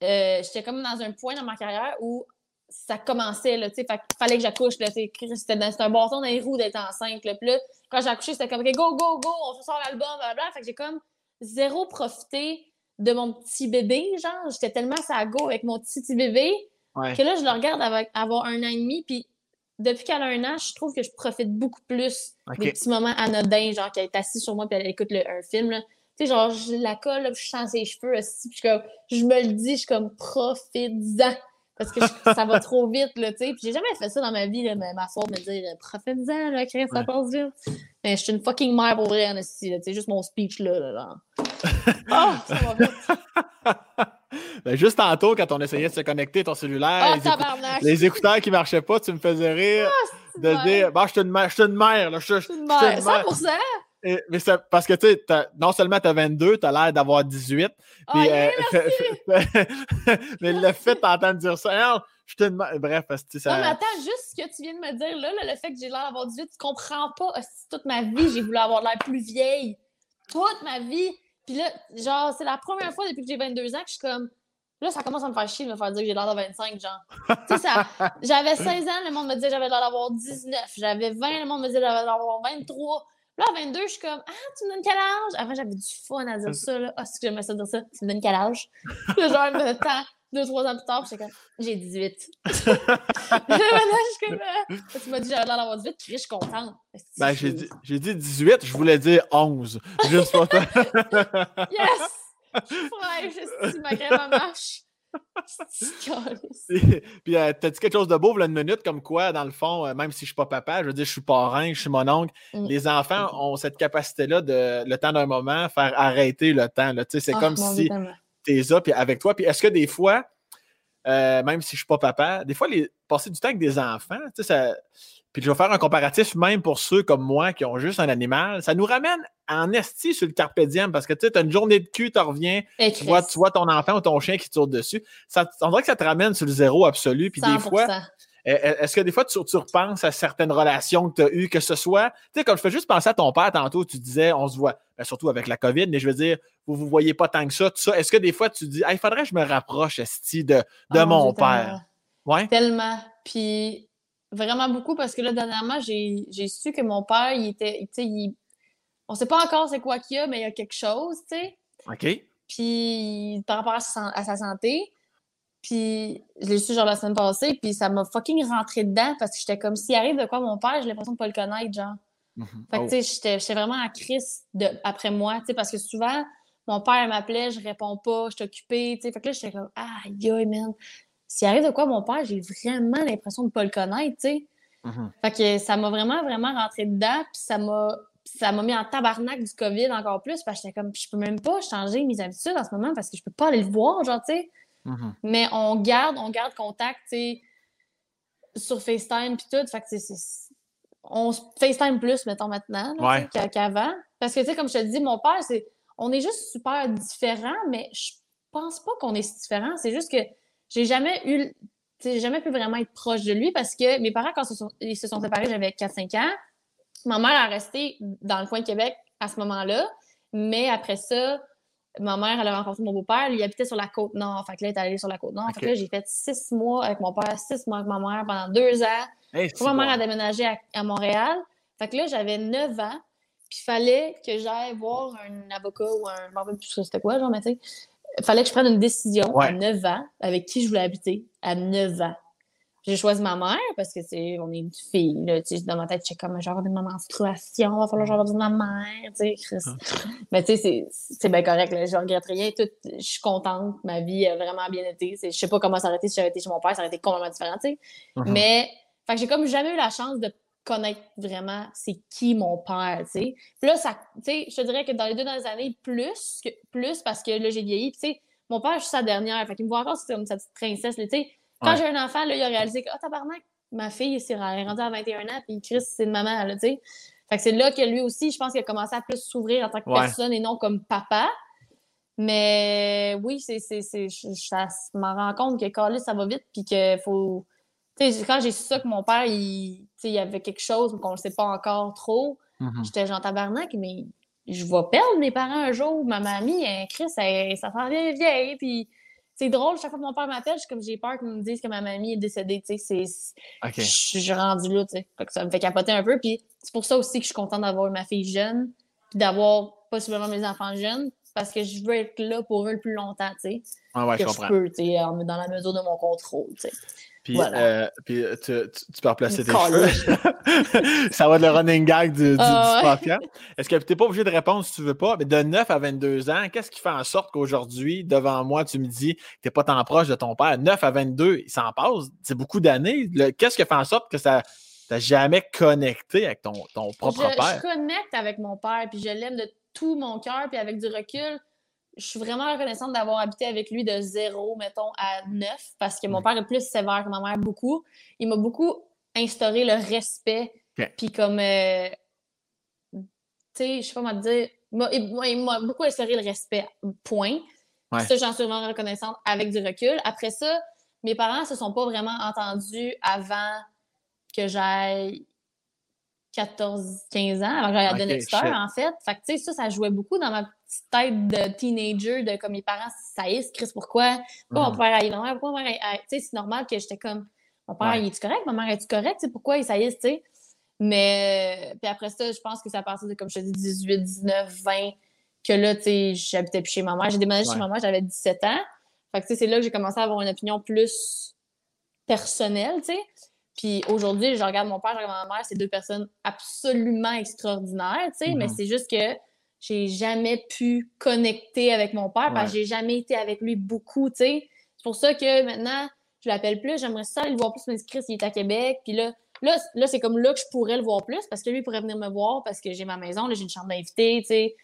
euh, j'étais comme dans un point dans ma carrière où ça commençait, là, tu sais, fallait que j'accouche, là, c'était un bâton dans les roues d'être enceinte, là. Puis là, quand j'ai accouché, c'était comme, OK, go, go, go, on sort l'album, blablabla. Fait que j'ai comme zéro profité de mon petit bébé, genre. J'étais tellement ça go avec mon petit, petit bébé que là, je le regarde avec, avoir un an et demi, puis depuis qu'elle a un an, je trouve que je profite beaucoup plus des petits moments anodins, genre qu'elle est assise sur moi puis elle écoute un film, là. Tu sais, genre, je la colle, puis je sens ses cheveux aussi, puis je, comme, je me le dis, je suis comme, profite-en parce que ça va trop vite, là, tu sais. Puis j'ai jamais fait ça dans ma vie, là, mais ma faute me dire « Profite-en, là, Chris, ça passe vite. » Mais je suis une fucking mère pour vrai, tu sais, juste mon speech, là, là. Ah, ça va vite. ben, juste tantôt, quand on essayait de se connecter ton cellulaire, oh, les, écouteurs qui marchaient pas, tu me faisais rire oh, de dire « Bah, je suis une mère, je suis une mère, là, je suis une mère. » 100%! Mais parce que, tu sais, non seulement tu as 22, tu as l'air d'avoir 18. Puis, euh, mais le fait d'entendre dire ça, je te Bref, parce que ça. Non, mais attends, juste ce que tu viens de me dire là, le fait que j'ai l'air d'avoir 18, tu comprends pas. Toute ma vie, j'ai voulu avoir l'air plus vieille. Toute ma vie. Puis là, genre, c'est la première fois depuis que j'ai 22 ans que je suis comme. Là, ça commence à me faire chier de me faire dire que j'ai l'air de 25, genre. tu sais, ça. J'avais 16 ans, le monde me disait que j'avais l'air d'avoir 19. J'avais 20, le monde me disait que j'avais l'air d'avoir 23. Là, à 22, je suis comme Ah, tu me donnes quel âge? Avant, j'avais du fun à dire ça. Là. Ah, c'est que j'aimais ça dire ça. Tu me donnes quel âge? Le genre, de temps, deux, trois ans plus tard, j'étais comme J'ai 18. là, maintenant, je suis comme ah, Tu m'as dit j'avais l'air d'avoir 18, puis je suis contente. Ben, j'ai dit, j'ai dit 18, je voulais dire 11. Juste pour toi. yes! Ouais, je suis ma crème marche. Puis, euh, t'as dit quelque chose de beau, là, une minute, comme quoi, dans le fond, euh, même si je suis pas papa, je veux dire, je suis parrain, je suis mon oncle, mm. les enfants ont cette capacité-là de, le temps d'un moment, faire arrêter le temps. C'est ah, comme si t'es là, puis avec toi. Puis est-ce que des fois, euh, même si je suis pas papa, des fois, les, passer du temps avec des enfants, ça puis je vais faire un comparatif même pour ceux comme moi qui ont juste un animal. Ça nous ramène en esti sur le carpe diem parce que tu as une journée de cul, tu reviens, tu vois, tu vois, ton enfant ou ton chien qui tourne dessus. Ça, on dirait que ça te ramène sur le zéro absolu. Puis des fois, est-ce que des fois, tu, repenses à certaines relations que tu as eues, que ce soit, tu sais, comme je fais juste penser à ton père tantôt, tu disais, on se voit, ben, surtout avec la COVID, mais je veux dire, vous vous voyez pas tant que ça, tout ça. Est-ce que des fois, tu dis, il faudrait que je me rapproche, Esti, de, de oh mon père? Ouais. Tellement. Puis Vraiment beaucoup parce que là, dernièrement, j'ai su que mon père, il était. Tu sais, il... On sait pas encore c'est quoi qu'il y a, mais il y a quelque chose, tu sais. OK. Puis par rapport à sa, santé. Puis je l'ai su genre la semaine passée, puis ça m'a fucking rentré dedans parce que j'étais comme s'il arrive de quoi mon père, j'ai l'impression de pas le connaître, genre. Mm-hmm. Fait que oh. tu sais, j'étais vraiment à crise de, après moi, tu sais, parce que souvent, mon père m'appelait, je réponds pas, je suis occupée, tu sais. Fait que là, j'étais comme, ah, yo, man, s'il arrive de quoi mon père, j'ai vraiment l'impression de ne pas le connaître, tu sais. Mm-hmm. Fait que ça m'a vraiment, vraiment rentré dedans, puis ça m'a ça m'a mis en tabarnak du COVID encore plus, parce que j'étais comme, je peux même pas changer mes habitudes en ce moment parce que je peux pas aller le voir, genre, tu sais. Mm-hmm. Mais on garde, on garde contact, tu sais, sur FaceTime puis tout. Fait que c'est, on FaceTime plus, mettons, maintenant, qu'avant. Parce que, tu sais, comme je te dis, mon père, c'est, on est juste super différents, mais je pense pas qu'on est si différents. C'est juste que j'ai jamais eu, j'ai jamais pu vraiment être proche de lui parce que mes parents, quand ils se sont séparés, j'avais 4-5 ans. Ma mère a resté dans le coin de Québec à ce moment-là. Mais après ça, ma mère, elle a rencontré mon beau-père. Il habitait sur la côte nord. Fait que là, elle est allée sur la côte nord. Fait que là, j'ai fait six mois avec mon père, six mois avec ma mère pendant deux ans. ma mère a déménagé à, Montréal. Fait que là, j'avais neuf ans. Puis il fallait que j'aille voir un avocat ou un. Je ne sais c'était quoi, genre, mais tu sais fallait que je prenne une décision à 9 ans avec qui je voulais habiter à 9 ans. J'ai choisi ma mère parce que c'est on est une fille là, dans ma tête, j'ai comme genre de ma menstruation, il va falloir que j'aille de ma mère, tu sais, ah. Mais tu sais, c'est bien correct, là, je regrette rien, tout, je suis contente, ma vie a vraiment bien été. Je sais pas comment ça aurait été si j'avais été chez mon père, ça aurait été complètement différent, tu sais. Uh-huh. Mais, fait que j'ai comme jamais eu la chance de connaître vraiment c'est qui mon père, tu sais. Là, ça, tu sais, je te dirais que dans les deux dernières années, plus, que, plus parce que là, j'ai vieilli. tu sais, mon père, je suis sa dernière. Fait qu'il me voit encore comme sa petite princesse, tu sais. Quand j'ai un enfant, là, il a réalisé que, oh, tabarnak, ma fille, elle est rendue à 21 ans, puis Chris, c'est une maman, là, tu sais. Fait que c'est là que lui aussi, je pense qu'il a commencé à plus s'ouvrir en tant que personne et non comme papa. Mais oui, c'est, c'est, c'est, je, je m'en rends compte que Carlis, ça va vite, puis qu'il faut quand j'ai su ça que mon père, il, il y avait quelque chose qu'on ne sait pas encore trop, mm-hmm. j'étais genre tabarnak, mais je vais perdre mes parents un jour. Ma mamie, Chris, ça s'en vient vieille, puis c'est drôle, chaque fois que mon père m'appelle, comme j'ai peur qu'il me dise que ma mamie est décédée, tu sais, je suis rendu là, tu sais. Ça me fait capoter un peu, puis c'est pour ça aussi que je suis contente d'avoir ma fille jeune, puis d'avoir possiblement mes enfants jeunes, parce que je veux être là pour eux le plus longtemps, tu sais. Ah ouais, que je comprends. peux, tu sais, dans la mesure de mon contrôle, tu sais. Puis, euh, puis euh, tu, tu, peux replacer tes cheveux. ça va être le running gag du, du, ah, Est-ce que tu n'es pas obligé de répondre si tu ne veux pas? Mais de 9 à 22 ans, qu'est-ce qui fait en sorte qu'aujourd'hui, devant moi, tu me dis que tu n'es pas tant proche de ton père? 9 à 22, il s'en passe. C'est beaucoup d'années. Qu'est-ce qui fait en sorte que ça n'as jamais connecté avec ton, ton propre père? Je connecte avec mon père, puis je l'aime de tout mon cœur, puis avec du recul je suis vraiment reconnaissante d'avoir habité avec lui de zéro, mettons, à neuf, parce que mon père est plus sévère que ma mère, beaucoup. Il m'a beaucoup instauré le respect, puis comme, euh, tu sais, je sais pas comment dire, il m'a beaucoup instauré le respect, point. Ça, j'en suis vraiment reconnaissante avec du recul. Après ça, mes parents se sont pas vraiment entendus avant que j'aille 14, 15 ans, avant que j'aille à okay, en fait. Fait que, tu sais, ça, ça jouait beaucoup dans ma tête de teenager, de comme mes parents saillissent, Chris, pourquoi? Pourquoi mon mhm. père aille Pourquoi mon père Tu sais, c'est normal que j'étais comme, mon père, il est-tu correct? Ma mère, est-tu correct? Tu sais, pourquoi ils saillissent, tu sais? Mais, puis après ça, je pense que c'est à partir de, comme je te dis, 18, 19, 20, que là, tu sais, j'habitais plus chez ma mère. J'ai déménagé chez ma mère, j'avais 17 ans. Fait que, tu sais, c'est là que j'ai commencé à avoir une opinion plus personnelle, tu sais. Puis aujourd'hui, je regarde mon père, je regarde ma mère, c'est deux personnes absolument extraordinaires, tu sais, mais mhm. c'est juste que j'ai jamais pu connecter avec mon père parce que j'ai jamais été avec lui beaucoup, tu sais. C'est pour ça que maintenant, je l'appelle plus, j'aimerais ça le voir plus, mais Chris, il est à Québec, puis là, là, là c'est comme là que je pourrais le voir plus parce que lui, il pourrait venir me voir parce que j'ai ma maison, là, j'ai une chambre d'invité, tu sais.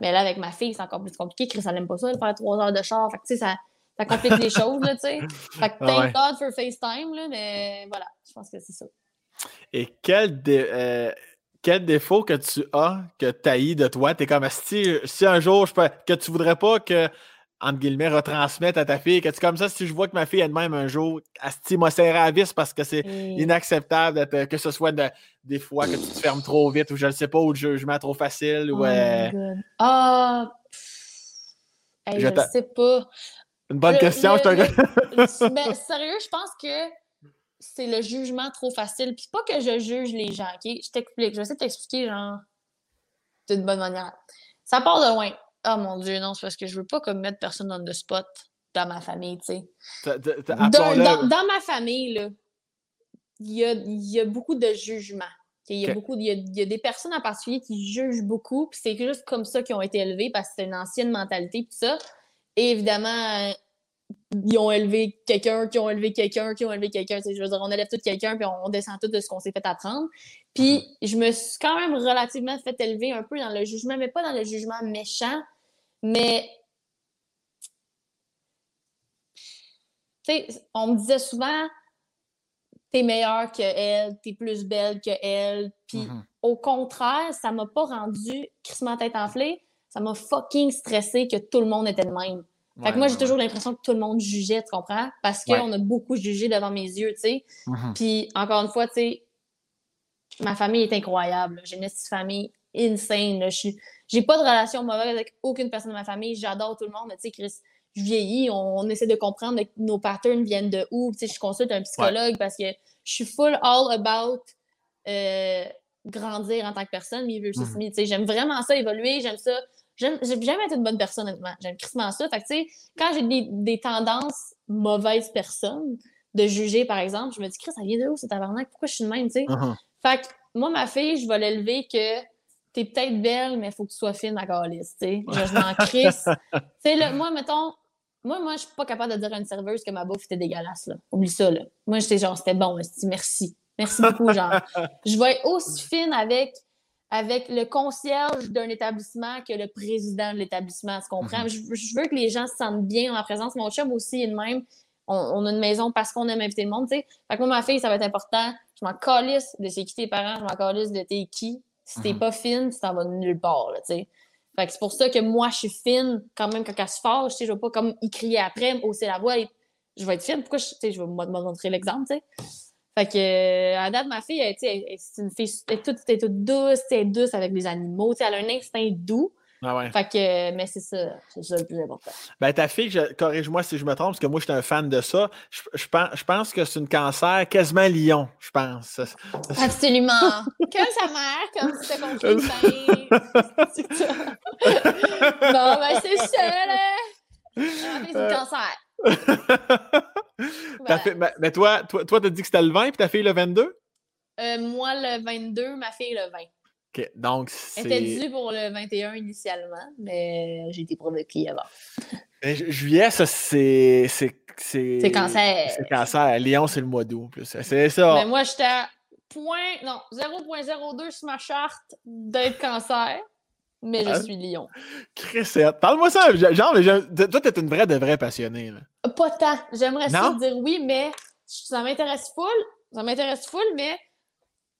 Mais là, avec ma fille, c'est encore plus compliqué. Chris, elle n'aime pas ça, de faire trois heures de char. Fait que, tu sais, ça, ça complique les choses, là, tu sais. Fait que thank God for FaceTime, là, mais voilà, je pense que c'est ça. Et quel, euh, quel défaut que tu as que tu de toi? Tu es comme si, si un jour je peux, que tu voudrais pas que, entre guillemets, retransmettre à ta fille, que tu comme ça, si je vois que ma fille elle-même un jour, Asti m'a serré à vis parce que c'est inacceptable que ce soit des fois que tu te fermes trop vite ou je ne sais pas, ou le jugement trop facile. Ou, oh euh, Ah! je ne sais pas. Une bonne question, je te Mais sérieux, je pense que c'est le jugement trop facile. Puis pas que je juge les gens, OK? Je t'explique. Je vais essayer de t'expliquer, genre, d'une bonne manière. Ça part de loin. Oh mon Dieu, non, c'est parce que je veux pas comme mettre personne dans le spot dans ma famille, tu sais. Dans, ma famille, là, il y a, y a, beaucoup de jugements. Il y, a beaucoup, il y, a, des personnes en particulier qui jugent beaucoup, puis c'est juste comme ça qu'ils ont été élevés parce que c'est une ancienne mentalité, puis ça. Et évidemment, ils ont élevé quelqu'un, qui ont élevé quelqu'un, qui ont élevé quelqu'un. Je veux dire, on élève tout quelqu'un, puis on, descend tout de ce qu'on s'est fait apprendre. Puis mm-hmm. je me suis quand même relativement fait élever un peu dans le jugement, mais pas dans le jugement méchant, mais. Tu sais, on me disait souvent, t'es meilleure que elle, t'es plus belle que elle. Puis mm-hmm. au contraire, ça m'a pas rendu crissement tête enflée, ça m'a fucking stressé que tout le monde était le même. Fait que moi, j'ai toujours l'impression que tout le monde jugeait, tu comprends? Parce qu'on a beaucoup jugé devant mes yeux, tu sais. Mm-hmm. Puis, encore une fois, tu sais, ma famille est incroyable. J'ai une famille insane. Je J'ai pas de relation mauvaise avec aucune personne de ma famille. J'adore tout le monde, mais tu sais, Chris, je vieillis, on, essaie de comprendre que nos patterns viennent de où. Tu sais, je consulte un psychologue parce que je suis full all about euh, grandir en tant que personne, mais mm-hmm. tu sais, j'aime vraiment ça, évoluer, j'aime ça j'ai jamais été une bonne personne, honnêtement. J'aime crissement ça. Fait que, tu sais, quand j'ai des, des, tendances mauvaises personnes, de juger, par exemple, je me dis, Chris, ça vient de où, cette tabarnak? Pourquoi je suis de même, tu sais? Uh-huh. Fait que, moi, ma fille, je vais l'élever que t'es peut-être belle, mais il faut que tu sois fine à calice, tu sais. Je, m'en crisse. tu sais, moi, mettons, moi, moi, je suis pas capable de dire à une serveuse que ma bouffe était dégueulasse, là. Oublie ça, là. Moi, j'étais genre, c'était bon, je merci. Merci beaucoup, genre. je vais être aussi fine avec avec le concierge d'un établissement que le président de l'établissement. Tu comprends? Mhm. je, veux que les gens se sentent bien en ma présence. Mon chum aussi est de même. On, a une maison parce qu'on aime inviter le monde, tu sais. Fait que moi, ma fille, ça va être important. Je m'en calisse de c'est qui tes parents, je m'en calisse de t'es qui. Si t'es mhm. pas fine, tu t'en vas nulle part, tu sais. Fait que c'est pour ça que moi, je suis fine quand même quand elle se fâche, tu sais. Je vais pas comme y crier après, hausser la voix. je vais être fine. Pourquoi, je, tu sais, je vais me montrer l'exemple, tu sais. Fait que, euh, à date, ma fille, elle, c'est une fille, elle est toute, toute douce, elle est douce avec les animaux, elle a un instinct doux. Ah ouais. Fait que, mais c'est ça, c'est ça le plus important. Ben, ta fille, corrige-moi si je me trompe, parce que moi, je suis un fan de ça. Je, je pense, je pense que c'est une cancer quasiment lion, je pense. Absolument. comme sa mère, comme si c'était compris. non, ben, c'est ça, là. c'est une cancer. mais, mais, toi, toi, toi, t'as dit que c'était le 20 puis ta fille le 22? Euh, moi, le 22, ma fille, le 20. OK, donc c'est... Elle était due pour le 21 initialement, mais j'ai été provoquée avant. juillet, ça, c'est... C'est cancer. C'est cancer. Lyon, c'est le mois d'août. C'est ça. Mais moi, j'étais à point... non, 0.02 sur ma charte d'être cancer. Mais je hein? suis Lyon. Cressette. Parle-moi ça. Genre, toi, t'es une vraie de vraie passionnée. Pas tant. J'aimerais ça dire oui, mais ça m'intéresse full. Ça m'intéresse full, mais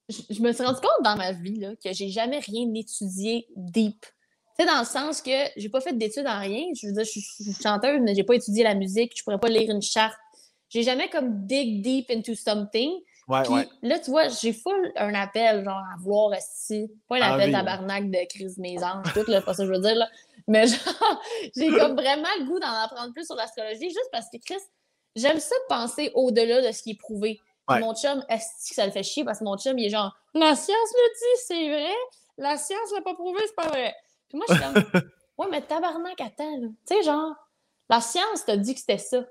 je, me suis rendu compte dans ma vie là, que j'ai jamais rien étudié deep. Tu sais, dans le sens que j'ai pas fait d'études en rien. Je veux dire, je, suis chanteuse, mais j'ai pas étudié la musique. Je pourrais pas lire une charte. J'ai jamais comme dig deep into something. Ouais, ouais. Là, tu vois, j'ai full un appel, genre, à voir si. Pas un appel tabarnak de crise mésange, tout, là, pas ça que je veux dire, là. Mais genre, j'ai comme vraiment le goût d'en apprendre plus sur l'astrologie, juste parce que, Chris, j'aime ça penser au-delà de ce qui est prouvé. Mon chum, est-ce que ça le fait chier? Parce que mon chum, il est genre La science le dit, c'est vrai. La science l'a pas prouvé, c'est pas vrai. Puis moi, je suis comme Ouais, mais tabarnak, attends, Tu sais, genre, la science t'a dit que c'était ça.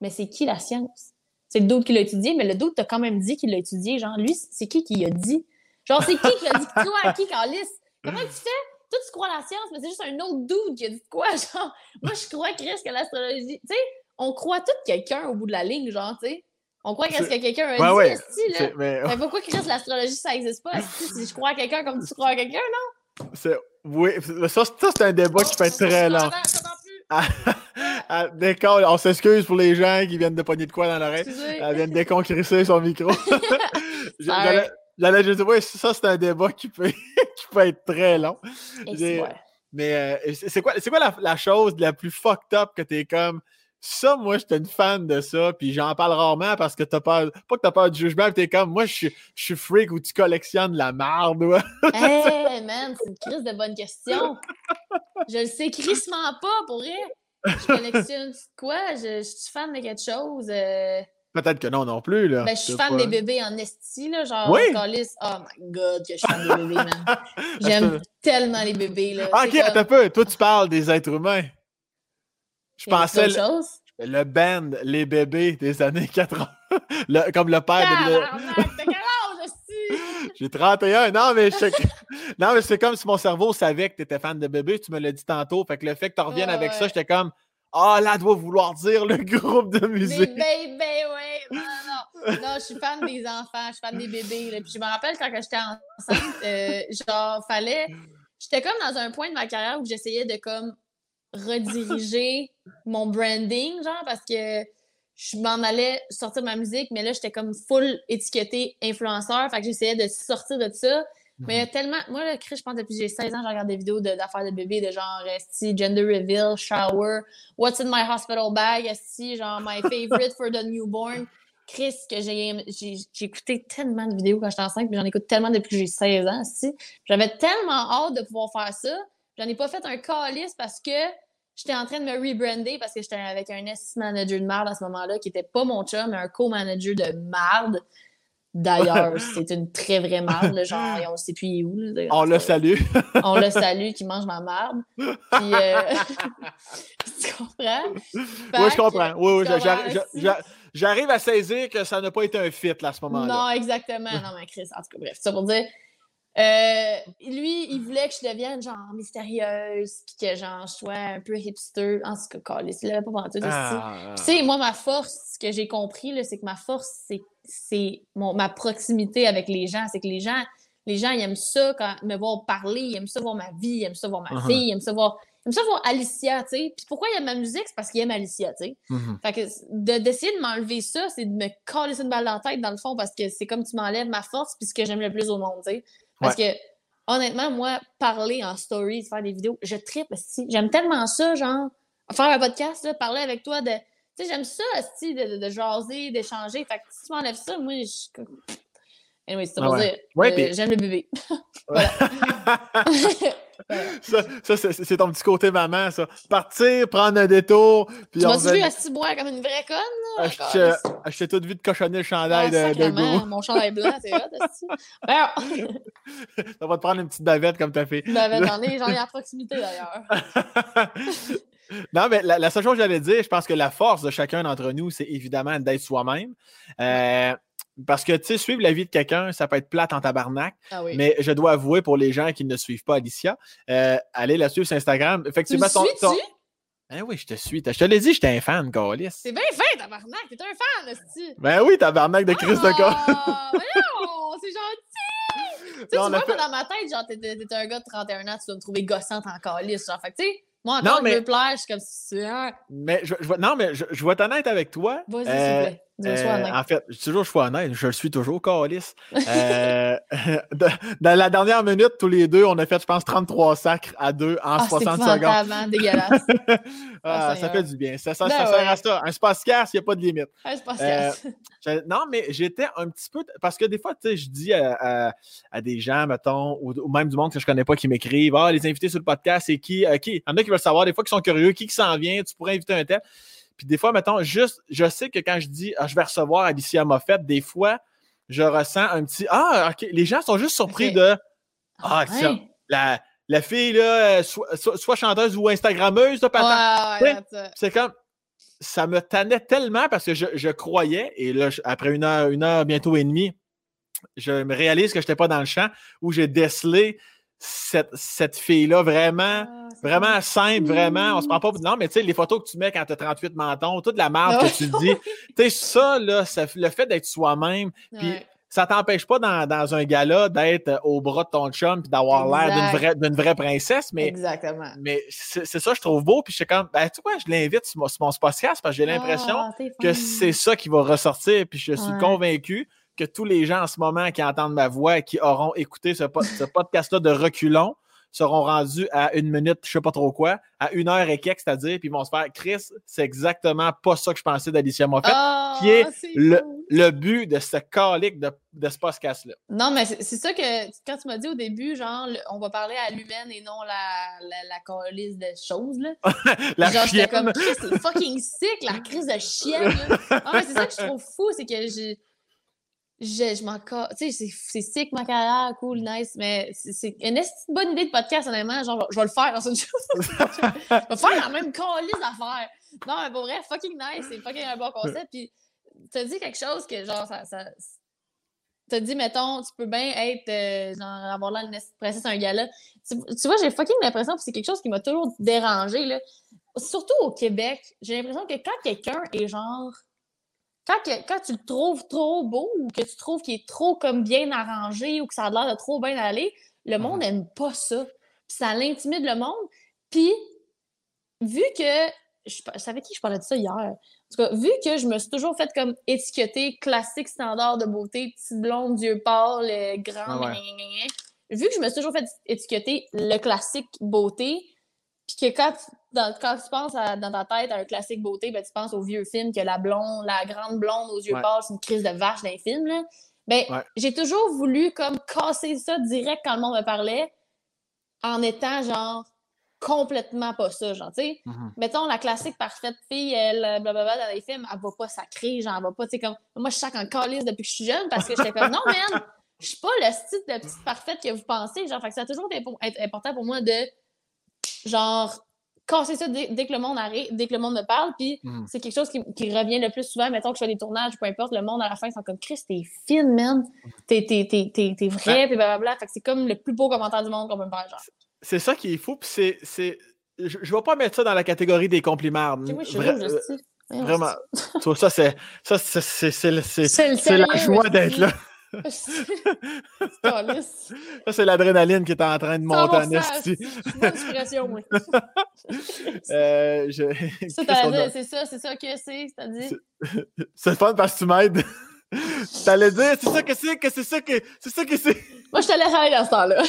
Mais c'est qui la science? C'est le doute qui l'a étudié, mais le doute t'a quand même dit qu'il l'a étudié. Genre, lui, c'est qui qui a dit? Genre, c'est qui qui a dit quoi? À qui, Carlis? Comment tu fais? Toi, tu crois à la science, mais c'est juste un autre doute qui a dit quoi? Genre, moi, je crois, Chris, que l'astrologie. Tu sais, on croit tout quelqu'un au bout de la ligne, genre, tu sais. On croit qu'est-ce que quelqu'un a dit, ouais. là. Mais... mais pourquoi que l'astrologie, ça n'existe pas? Si je crois à quelqu'un comme tu crois à quelqu'un, non? Oui, ça, ça c'est un débat qui peut être très long. D'accord, on s'excuse pour les gens qui viennent de pogner de quoi dans l'oreille. Elle vient de déconcrisser son micro. J'allais juste dire, ça, c'est un débat qui peut, qui peut être très long. Mais euh, c'est quoi, quoi la, la, chose la plus fucked up que t'es comme ça, moi, j'étais une fan de ça, puis j'en parle rarement parce que t'as peur, pas que t'as peur du jugement, t'es comme, moi, je suis, freak où tu collectionnes la merde, ouais. hey, man, c'est une crise de bonne question. Je le sais crissement pas, pour rien. Je collectionne quoi? Je, suis fan de quelque chose. Euh. Peut-être que non non plus, là. Ben, je suis fan des bébés en esti, là, genre, oui? oh my god, que je suis fan des bébés, man. J'aime tellement les bébés, là. Ok, attends un peu, toi, tu parles des êtres humains. Je pensais. Le, le, band Les Bébés des années 80. le, comme le père de. J'ai 31. Non, mais non, mais c'est comme si mon cerveau savait que tu étais fan de bébés. Tu me l'as dit tantôt. Fait que le fait que tu reviennes avec ça, j'étais comme Ah, là, doit vouloir dire le groupe de musique. Les bébés, oui. Non, non. Non, je suis fan des enfants. Je suis fan des bébés. Puis je me rappelle quand j'étais enceinte, euh, genre, fallait. J'étais comme dans un point de ma carrière où j'essayais de comme rediriger mon branding, genre, parce que je m'en allais sortir de ma musique, mais là, j'étais comme full étiquetée influenceur. Fait que j'essayais de sortir de ça. Mais il y a mhm. tellement. Moi, le Chris, je pense depuis j'ai 16 ans, je regarde des vidéos d'affaires de, bébés, de genre, esti, gender reveal, shower, what's in my hospital bag, esti, genre, my favorite for the newborn. Chris, que j'ai écouté tellement de vidéos quand j'étais enceinte, puis j'en écoute tellement depuis que j'ai 16 ans, esti. J'avais tellement hâte de pouvoir faire ça. J'en ai pas fait un calice parce que j'étais en train de me rebrander parce que j'étais avec un S manager de marde à ce moment-là qui était pas mon chum, mais un co-manager de marde. D'ailleurs, c'est une très vraie marde, genre, on sait plus où. on le salue. on le salue, qui mange ma marde. Puis, euh... tu comprends? oui, je comprends. Oui, oui, j'arrive à saisir que ça n'a pas été un fit là, à ce moment-là. Non, exactement. Non, mais Chris, en tout cas, bref, ça pour dire, euh, lui, il voulait que je devienne genre mystérieuse, puis que genre je sois un peu hipster. En tout cas, il l'avait pas vendu ah, Tu sais, moi, ma force, ce que j'ai compris, c'est que ma force, c'est ma proximité avec les gens. C'est que les gens, les gens, ils aiment ça quand me voir parler, ils aiment ça voir ma vie, ils aiment ça voir ma uh-huh. fille, ils aiment ça voir. Ils aiment ça voir Alicia, tu sais. Puis pourquoi ils aiment ma musique? C'est parce qu'ils aiment Alicia, tu sais. Uh-huh. Fait que d'essayer de, m'enlever ça, c'est de me coller une balle dans la tête, dans le fond, parce que c'est comme tu m'enlèves ma force puis ce que j'aime le plus au monde, tu sais. Parce que, honnêtement, moi, parler en stories, faire des vidéos, je tripe, J'aime tellement ça, genre, faire un podcast, parler avec toi de. Tu sais, j'aime ça, de, de, de, jaser, d'échanger. Fait que si tu m'enlèves ça, moi, je. Anyway, c'est pour dire. Euh, j'aime le bébé. ça, c'est ton petit côté maman, ça. Partir, prendre un détour. Puis tu m'as-tu vu à se boire comme une vraie conne? Je t'ai toute vue de cochonner le chandail ah, de, de Mon chandail blanc, c'est hot, Ça va te prendre une petite bavette comme t'as fait. Une bavette, j'en ai, ai à proximité d'ailleurs. non, mais la, seule chose que j'allais dire, je pense que la force de chacun d'entre nous, c'est évidemment d'être soi-même. Euh, parce que, tu sais, suivre la vie de quelqu'un, ça peut être plate en tabarnak. Ah mais je dois avouer, pour les gens qui ne suivent pas Alicia, euh, allez la suivre sur Instagram. Effectivement, tu ton, ton... Ben oui, je te suis. Je te l'ai dit, j'étais un fan, Calis. C'est bien fait, tabarnak. T'es un fan, aussi. Ben oui, tabarnak de Chris de Ah, voyons, c'est gentil. tu sais, tu vois, dans ma tête, genre, t'es un gars de 31 ans, tu dois me trouver gossante en Calis. Genre, fait tu sais, moi, encore, non, mais... je suis comme si Mais je, je, non, mais je, je vais être honnête avec toi. Vas-y, s'il te plaît. Euh, en fait, toujours je suis honnête, je le suis toujours, Calis. Euh, dans la dernière minute, tous les deux, on a fait, je pense, 33 sacres à deux en ah, 60 secondes. dégueulasse. ah, ça fait du bien. Ça, ça, ben sert à ça. Un space casse, il n'y a pas de limite. Un space casse. Euh, non, mais j'étais un petit peu. Parce que des fois, tu sais, je dis à, à, des gens, mettons, ou, même du monde que je ne connais pas qui m'écrivent Ah, les invités sur le podcast, c'est qui? Qui Il y en a qui veulent savoir, des fois, qui sont curieux, qui, qui s'en vient, tu pourrais inviter un tel. Puis des fois, mettons, juste, je sais que quand je dis ah, je vais recevoir Alicia Moffett, des fois, je ressens un petit Ah, OK. Les gens sont juste surpris de Ah, ah la, la fille, là, soit, chanteuse ou Instagrammeuse, c'est comme ça me tannait tellement parce que je, croyais, et là, après une heure, une heure, bientôt et demie, je me réalise que je n'étais pas dans le champ où j'ai décelé cette, cette fille-là vraiment, ah, vraiment simple, vraiment. On se prend pas. Non, mais tu sais, les photos que tu mets quand tu as 38 mentons, toute la marque que tu dis, tu sais, ça, là, le fait d'être soi-même, puis ça t'empêche pas dans, dans un gala d'être au bras de ton chum puis d'avoir l'air d'une vraie, d'une vraie princesse, mais, Exactement. mais c'est, ça je trouve beau. Puis je suis comme, ben, tu vois, je l'invite sur mon, sur mon podcast parce que j'ai l'impression ah, que c'est ça qui va ressortir. Puis je suis convaincu que tous les gens en ce moment qui entendent ma voix et qui auront écouté ce, podcast-là de reculons seront rendus à une minute, je ne sais pas trop quoi, à une heure et quelques, c'est-à-dire, puis ils vont se faire Chris, c'est exactement pas ça que je pensais d'Alicia Moffett, oh, qui est, le, but de ce calique de, de ce podcast-là. Non, mais c'est ça que quand tu m'as dit au début, genre, on va parler à l'humaine et non la, la, la calice de choses, là. la genre, j'étais comme Chris, c'est fucking sick, la crise de chienne, Ah, mais c'est ça que je trouve fou, c'est que j'ai je, je m'en Tu sais, c'est sick ma carrière, cool, nice, mais c'est une bonne idée de podcast, honnêtement? Genre, je vais le faire dans une chose. je vais faire la même calice d'affaires. Non, mais pour vrai, fucking nice, c'est fucking un bon concept. Puis, t'as dit quelque chose que, genre, ça. ça t'as dit, mettons, tu peux bien être, euh, genre, avoir l'air d'une princesse un gala. Tu, tu vois, j'ai fucking l'impression que c'est quelque chose qui m'a toujours dérangé, là. Surtout au Québec, j'ai l'impression que quand quelqu'un est genre quand, tu le trouves trop beau ou que tu trouves qu'il est trop comme bien arrangé ou que ça a l'air de trop bien aller, le monde n'aime mhm. pas ça. Puis ça l'intimide le monde. Puis, vu que. Je, savais qui je parlais de ça hier? En tout cas, vu que je me suis toujours fait comme étiqueter classique standard de beauté, petite blonde, yeux pâle, grand, ah vu que je me suis toujours fait étiqueter le classique beauté, puis que quand quand tu penses dans ta tête à un classique beauté, ben, tu penses au vieux film que la blonde, la grande blonde aux yeux pâles, c'est une crise de vache dans les films. Là. Ben, j'ai toujours voulu comme casser ça direct quand le monde me parlait en étant genre complètement pas ça, genre, tu sais. Mm-hmm. Mettons, la classique parfaite fille, elle, blablabla, dans les films, elle va pas sacrer, genre, elle va pas, tu sais, comme, moi, je suis en calice depuis que je suis jeune parce que j'étais comme, non, man, je suis pas le style de petite parfaite que vous pensez, genre, fait que ça a toujours été important pour moi de, genre, casser ça dès, que le monde arrive, dès que le monde me parle. Puis mhm. c'est quelque chose qui, revient le plus souvent. Mettons que je fais des tournages, peu importe, le monde à la fin, ils sont comme Chris, t'es fine, man. T'es, vrai, puis blablabla. Fait que c'est comme le plus beau commentaire du monde qu'on peut me faire, genre. C'est ça qui est fou, puis c'est. c'est... Je, je vais pas mettre ça dans la catégorie des compliments. Oui, je suis euh, Vraiment. ça, c'est, ça, c'est, c'est, c'est, c'est la joie d'être là. Ça, c'est l'adrénaline qui est en train de monter en esti. Euh, C'est ça, c'est ça que c'est, c'est-à-dire. C'est fun parce que tu m'aides. T'allais dire, c'est ça que c'est, que c'est ça que c'est ça que c'est. Moi, je te laisse aller dans ce temps-là.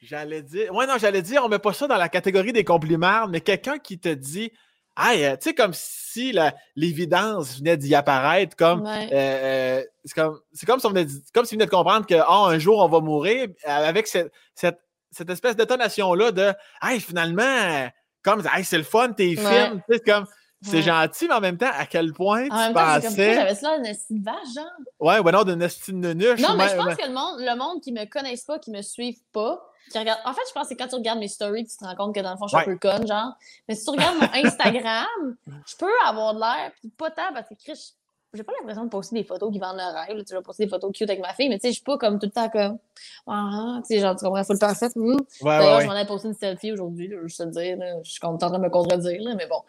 j'allais dire. Ouais, non, j'allais dire, on met pas ça dans la catégorie des compliments, mais quelqu'un qui te dit tu sais, comme si l'évidence venait d'y apparaître, comme, euh, euh, c'est comme, comme, si on venait comme si venait de comprendre que, oh, un jour, on va mourir, avec cette, cette, cette espèce détonation-là de, hey, finalement, comme, hey, c'est le fun, tes films, tu sais, comme, c'est gentil, mais en même temps, à quel point en tu pensais. J'avais cela estime vache, genre. Ouais, ouais, non, d'une estime de nuche. Non, mais je pense que le monde, le monde qui me connaisse pas, qui me suive pas, qui regarde. En fait, je pense que c'est quand tu regardes mes stories que tu te rends compte que dans le fond, je suis un peu conne, genre. Mais si tu regardes mon Instagram, je peux avoir de l'air, puis pas tant, parce que Chris, j'ai pas l'impression de poster des photos qui vendent le rêve. Tu vas poster des photos cute avec ma fille, mais tu sais, je suis pas comme tout le temps comme. Ah, tu sais, genre, tu comprends, faut le temps fait. Mmh. D'ailleurs, je m'en ai posté une selfie aujourd'hui, je te dire. Je suis en train de me contredire, là, mais bon.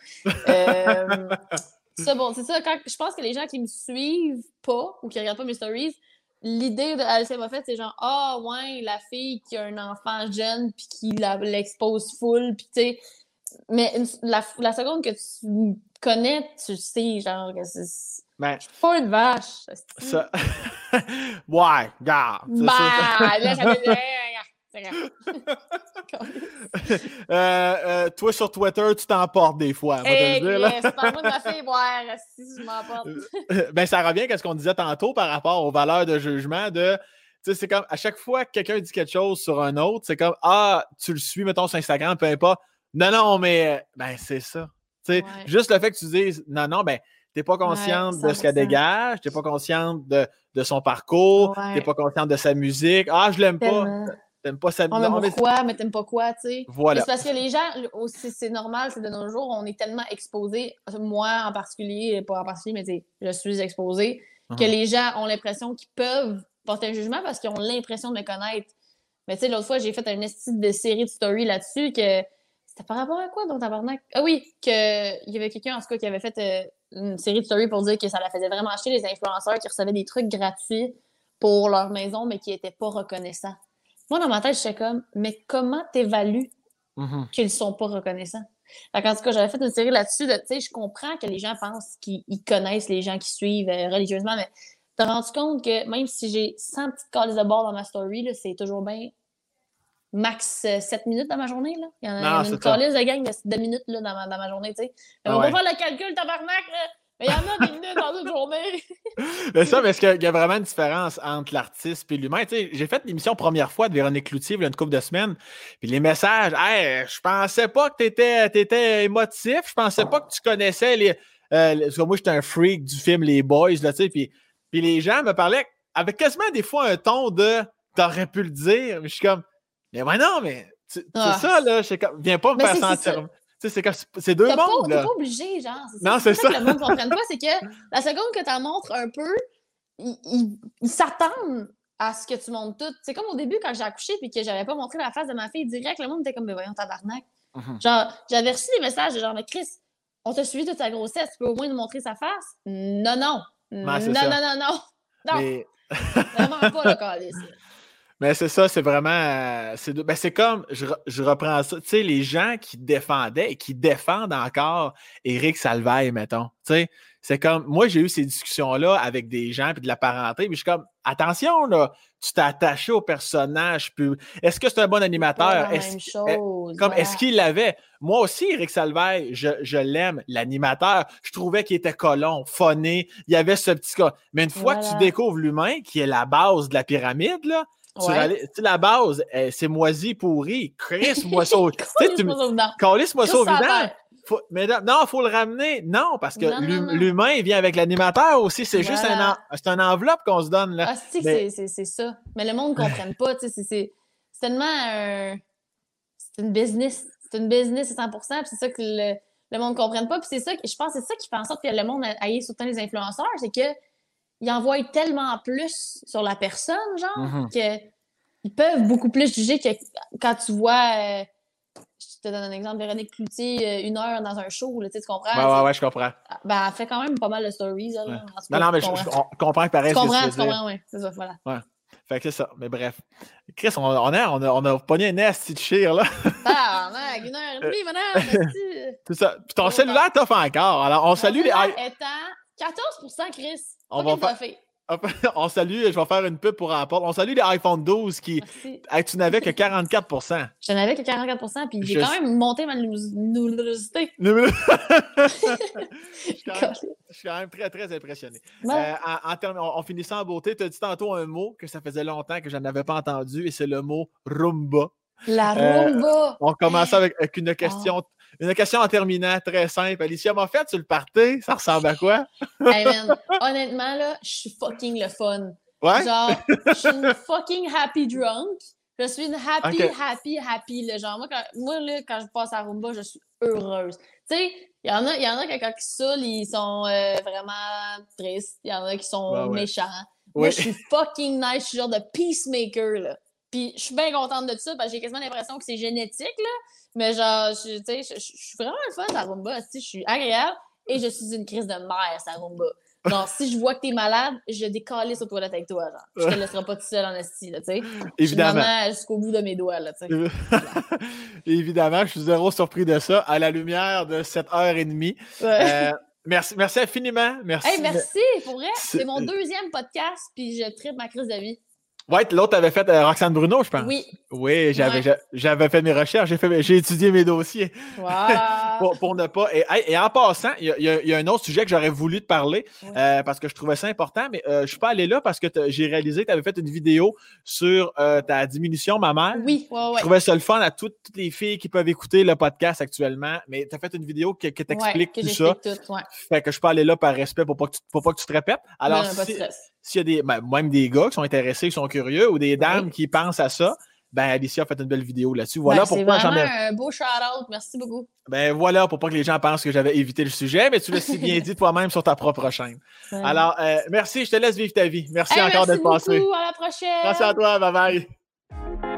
Euh, ça, bon, c'est ça. Quand, je pense que les gens qui me suivent pas ou qui regardent pas mes stories, l'idée de Alice fait, c'est genre, ah, ouais, la fille qui a un enfant jeune puis qui l'expose full, puis tu sais. Mais la, la, seconde que tu connais, tu sais, genre, que c'est ben, pas une vache. Ça... ouais, garde. Bah, là, ça euh, euh, toi, sur Twitter, tu t'emportes des fois. Hey, c'est pas moi de ma fille, ouais, si je m'emporte. Euh, ben, ça revient à ce qu'on disait tantôt par rapport aux valeurs de jugement de. C'est comme à chaque fois que quelqu'un dit quelque chose sur un autre, c'est comme Ah, tu le suis, mettons, sur Instagram, peu importe. Non, non, mais ben, c'est ça. Juste le fait que tu dises non, non, ben, tu n'es pas consciente de ce qu'elle dégage, tu n'es pas consciente de, de son parcours, tu n'es pas consciente de sa musique. Ah, je l'aime pas. T'aimes pas sa musique. Oh, mais pourquoi, mais t'aimes pas quoi, tu sais? Voilà. C'est parce que les gens, c'est normal, c'est de nos jours, on est tellement exposés, moi en particulier, pas en particulier, mais je suis exposée, que uh-huh. les gens ont l'impression qu'ils peuvent porter un jugement parce qu'ils ont l'impression de me connaître. Mais tu sais, l'autre fois, j'ai fait un style de série de stories là-dessus que c'était par rapport à quoi, donc, tabarnak? Ah oui, qu'il y avait quelqu'un, en tout cas, qui avait fait euh, une série de stories pour dire que ça la faisait vraiment acheter les influenceurs qui recevaient des trucs gratuits pour leur maison, mais qui n'étaient pas reconnaissants. Moi, dans ma tête, j'étais comme, mais comment t'évalues mm-hmm. qu'ils ne sont pas reconnaissants? en tout cas, j'avais fait une série là-dessus. Tu sais, je comprends que les gens pensent qu'ils connaissent les gens qui suivent euh, religieusement, mais t'as rendu compte que même si j'ai 100 petites calls de bord dans ma story, c'est toujours bien max 7 euh, minutes dans ma journée. Là? Il y en a, une calice de gang de 2 minutes là, dans, ma, dans ma journée. Tu sais. On va faire le calcul, tabarnak. Mais il y en a des minutes dans une journée. mais ça, mais est-ce qu'il y a vraiment une différence entre l'artiste et l'humain? J'ai fait l'émission première fois de Véronique Cloutier il y a une couple de semaines. Puis les messages, hey, je pensais pas que tu étais, étais, émotif. Je pensais pas que tu connaissais les. Euh, parce que moi, j'étais un freak du film Les Boys. Là, puis, puis les gens me parlaient avec quasiment des fois un ton de T'aurais pu le dire. Mais je suis comme mais ouais, non, mais c'est ah. ça, là. Comme, viens pas me faire sentir. C'est c'est deux mondes. T'es pas obligé, genre. Non, c'est ça. que le monde ne comprenne pas, c'est que la seconde que tu en montres un peu, ils s'attendent à ce que tu montres tout. C'est comme au début quand j'ai accouché et que j'avais pas montré la face de ma fille direct, le monde était comme, mais voyons, tabarnak. Mm Genre, j'avais reçu des messages de genre, mais Chris, on t'a suivi toute ta grossesse, tu peux au moins nous montrer sa face? Non, non. non, non, non, non, non, non. Mais... Vraiment pas le calice. Mais c'est ça, c'est vraiment. Euh, c'est ben comme, je, je, reprends ça, tu sais, les gens qui défendaient et qui défendent encore Éric Salvaille, mettons. Tu sais, c'est comme, moi, j'ai eu ces discussions-là avec des gens puis de la parenté, puis je suis comme, attention, là, tu t'es attaché au personnage. Est-ce que c'est un bon animateur? Est même chose, comme, est-ce qu'il l'avait? Moi aussi, Éric Salvaille, je, je l'aime, l'animateur. Je trouvais qu'il était colon, phoné. Il y avait ce petit cas. Mais une fois que tu découvres l'humain, qui est la base de la pyramide, là, tu sais, la base, c'est moisi pourri. Chris, moisseau. Calice moisseau vidant. Faut, mais non, il faut le ramener. Non, parce que l'humain, il vient avec l'animateur aussi. C'est juste un, c'est une enveloppe qu'on se donne. Là. Ah, c'est ça. Mais le monde ne comprenne pas. C'est tellement un. C'est une business. C'est une business à 100% c'est ça que le, le monde ne comprenne pas. Puis c'est ça que je pense c'est ça qui fait en sorte que le monde aille sur les influenceurs. C'est que ils envoient tellement plus sur la personne, genre, mm-hmm. qu'ils peuvent beaucoup plus juger que quand tu vois. Euh, je te donne un exemple, Véronique Cloutier, euh, une heure dans un show, là, tu comprends? Ouais, ouais, ouais, je comprends. Ah, ben, elle fait quand même pas mal de stories. Là, non, non, mais je, comprends pareil. Tu comprends, tu comprends, oui. C'est ça, voilà. Ouais. Fait que c'est ça. Mais bref. Chris, on, on, a, on, a, on a pogné un nest de chire, là. Ah, mec, une heure et demie, madame. c'est ça. Puis ton cellulaire t'offre encore. Alors, on salue les. étant 14% Chris. On va faire. On salue, je vais faire une pub pour Apple. On salue les iPhone 12 qui. tu n'avais que 44% Je n'avais que 44% puis j'ai quand même monté ma luminosité. je, suis quand même très, très impressionné. Euh, en, finissant en beauté, tu as dit tantôt un mot que ça faisait longtemps que je n'avais pas entendu et c'est le mot rumba. La euh, rumba! on commence avec, une question. Une question en terminant, très simple. Alicia m'a fait, tu le partais, ça ressemble à quoi? hey man, honnêtement, là, je suis fucking le fun. Ouais? Genre, je suis une fucking happy drunk. Je suis une happy, happy, happy. Genre, moi, quand, moi là, quand je passe à Rumba, je suis heureuse. Tu sais, il y en a, y en a qui, quand ils saoulent, ils sont euh, vraiment tristes. Il y en a qui sont méchants. Moi, je suis fucking nice. Je suis genre de peacemaker, là. Puis je suis bien contente de ça parce que j'ai quasiment l'impression que c'est génétique, là. Mais genre, tu sais, je, suis vraiment le fun, sa rumba. Je suis agréable et je suis une crise de mère, sa rumba. Genre, si je vois que t'es malade, je décalisse aux toilettes avec toi, genre. Je te laisserai pas tout seul en esti, là, tu sais. Évidemment. jusqu'au bout de mes doigts, là, tu sais. Évidemment, je suis zéro surpris de ça, à la lumière de cette heure et demie. Euh, merci, merci infiniment. Merci. Hey, merci, pour vrai. C'est mon deuxième podcast, puis je traite ma crise de vie. Ouais, l'autre avait fait euh, Roxane Bruno, je pense. Oui. Oui, j'avais fait mes recherches, j'ai étudié mes dossiers. pour, pour, ne pas. Et, en passant, il y, a un autre sujet que j'aurais voulu te parler euh, parce que je trouvais ça important, mais euh, je suis pas allé là parce que j'ai réalisé que tu avais fait une vidéo sur ta diminution ma mère. Oui, ouais, Je trouvais ça le fun à toutes, les filles qui peuvent écouter le podcast actuellement, mais tu as fait une vidéo qui, t'explique tout ça. Tout, fait que je suis pas allé là par respect pour pas que tu, pour pas que tu te répètes. Alors, s'il y a des, ben, même des gars qui sont intéressés, qui sont curieux, ou des dames qui pensent à ça, ben Alicia a fait une belle vidéo là-dessus. Voilà ben, pourquoi j'en ai. un beau shout-out. Merci beaucoup. Ben voilà, pour pas que les gens pensent que j'avais évité le sujet, mais tu l'as si bien dit toi-même sur ta propre chaîne. Alors, euh, merci, je te laisse vivre ta vie. Merci encore d'être passé. Merci beaucoup, à la prochaine. Merci à toi, bye bye.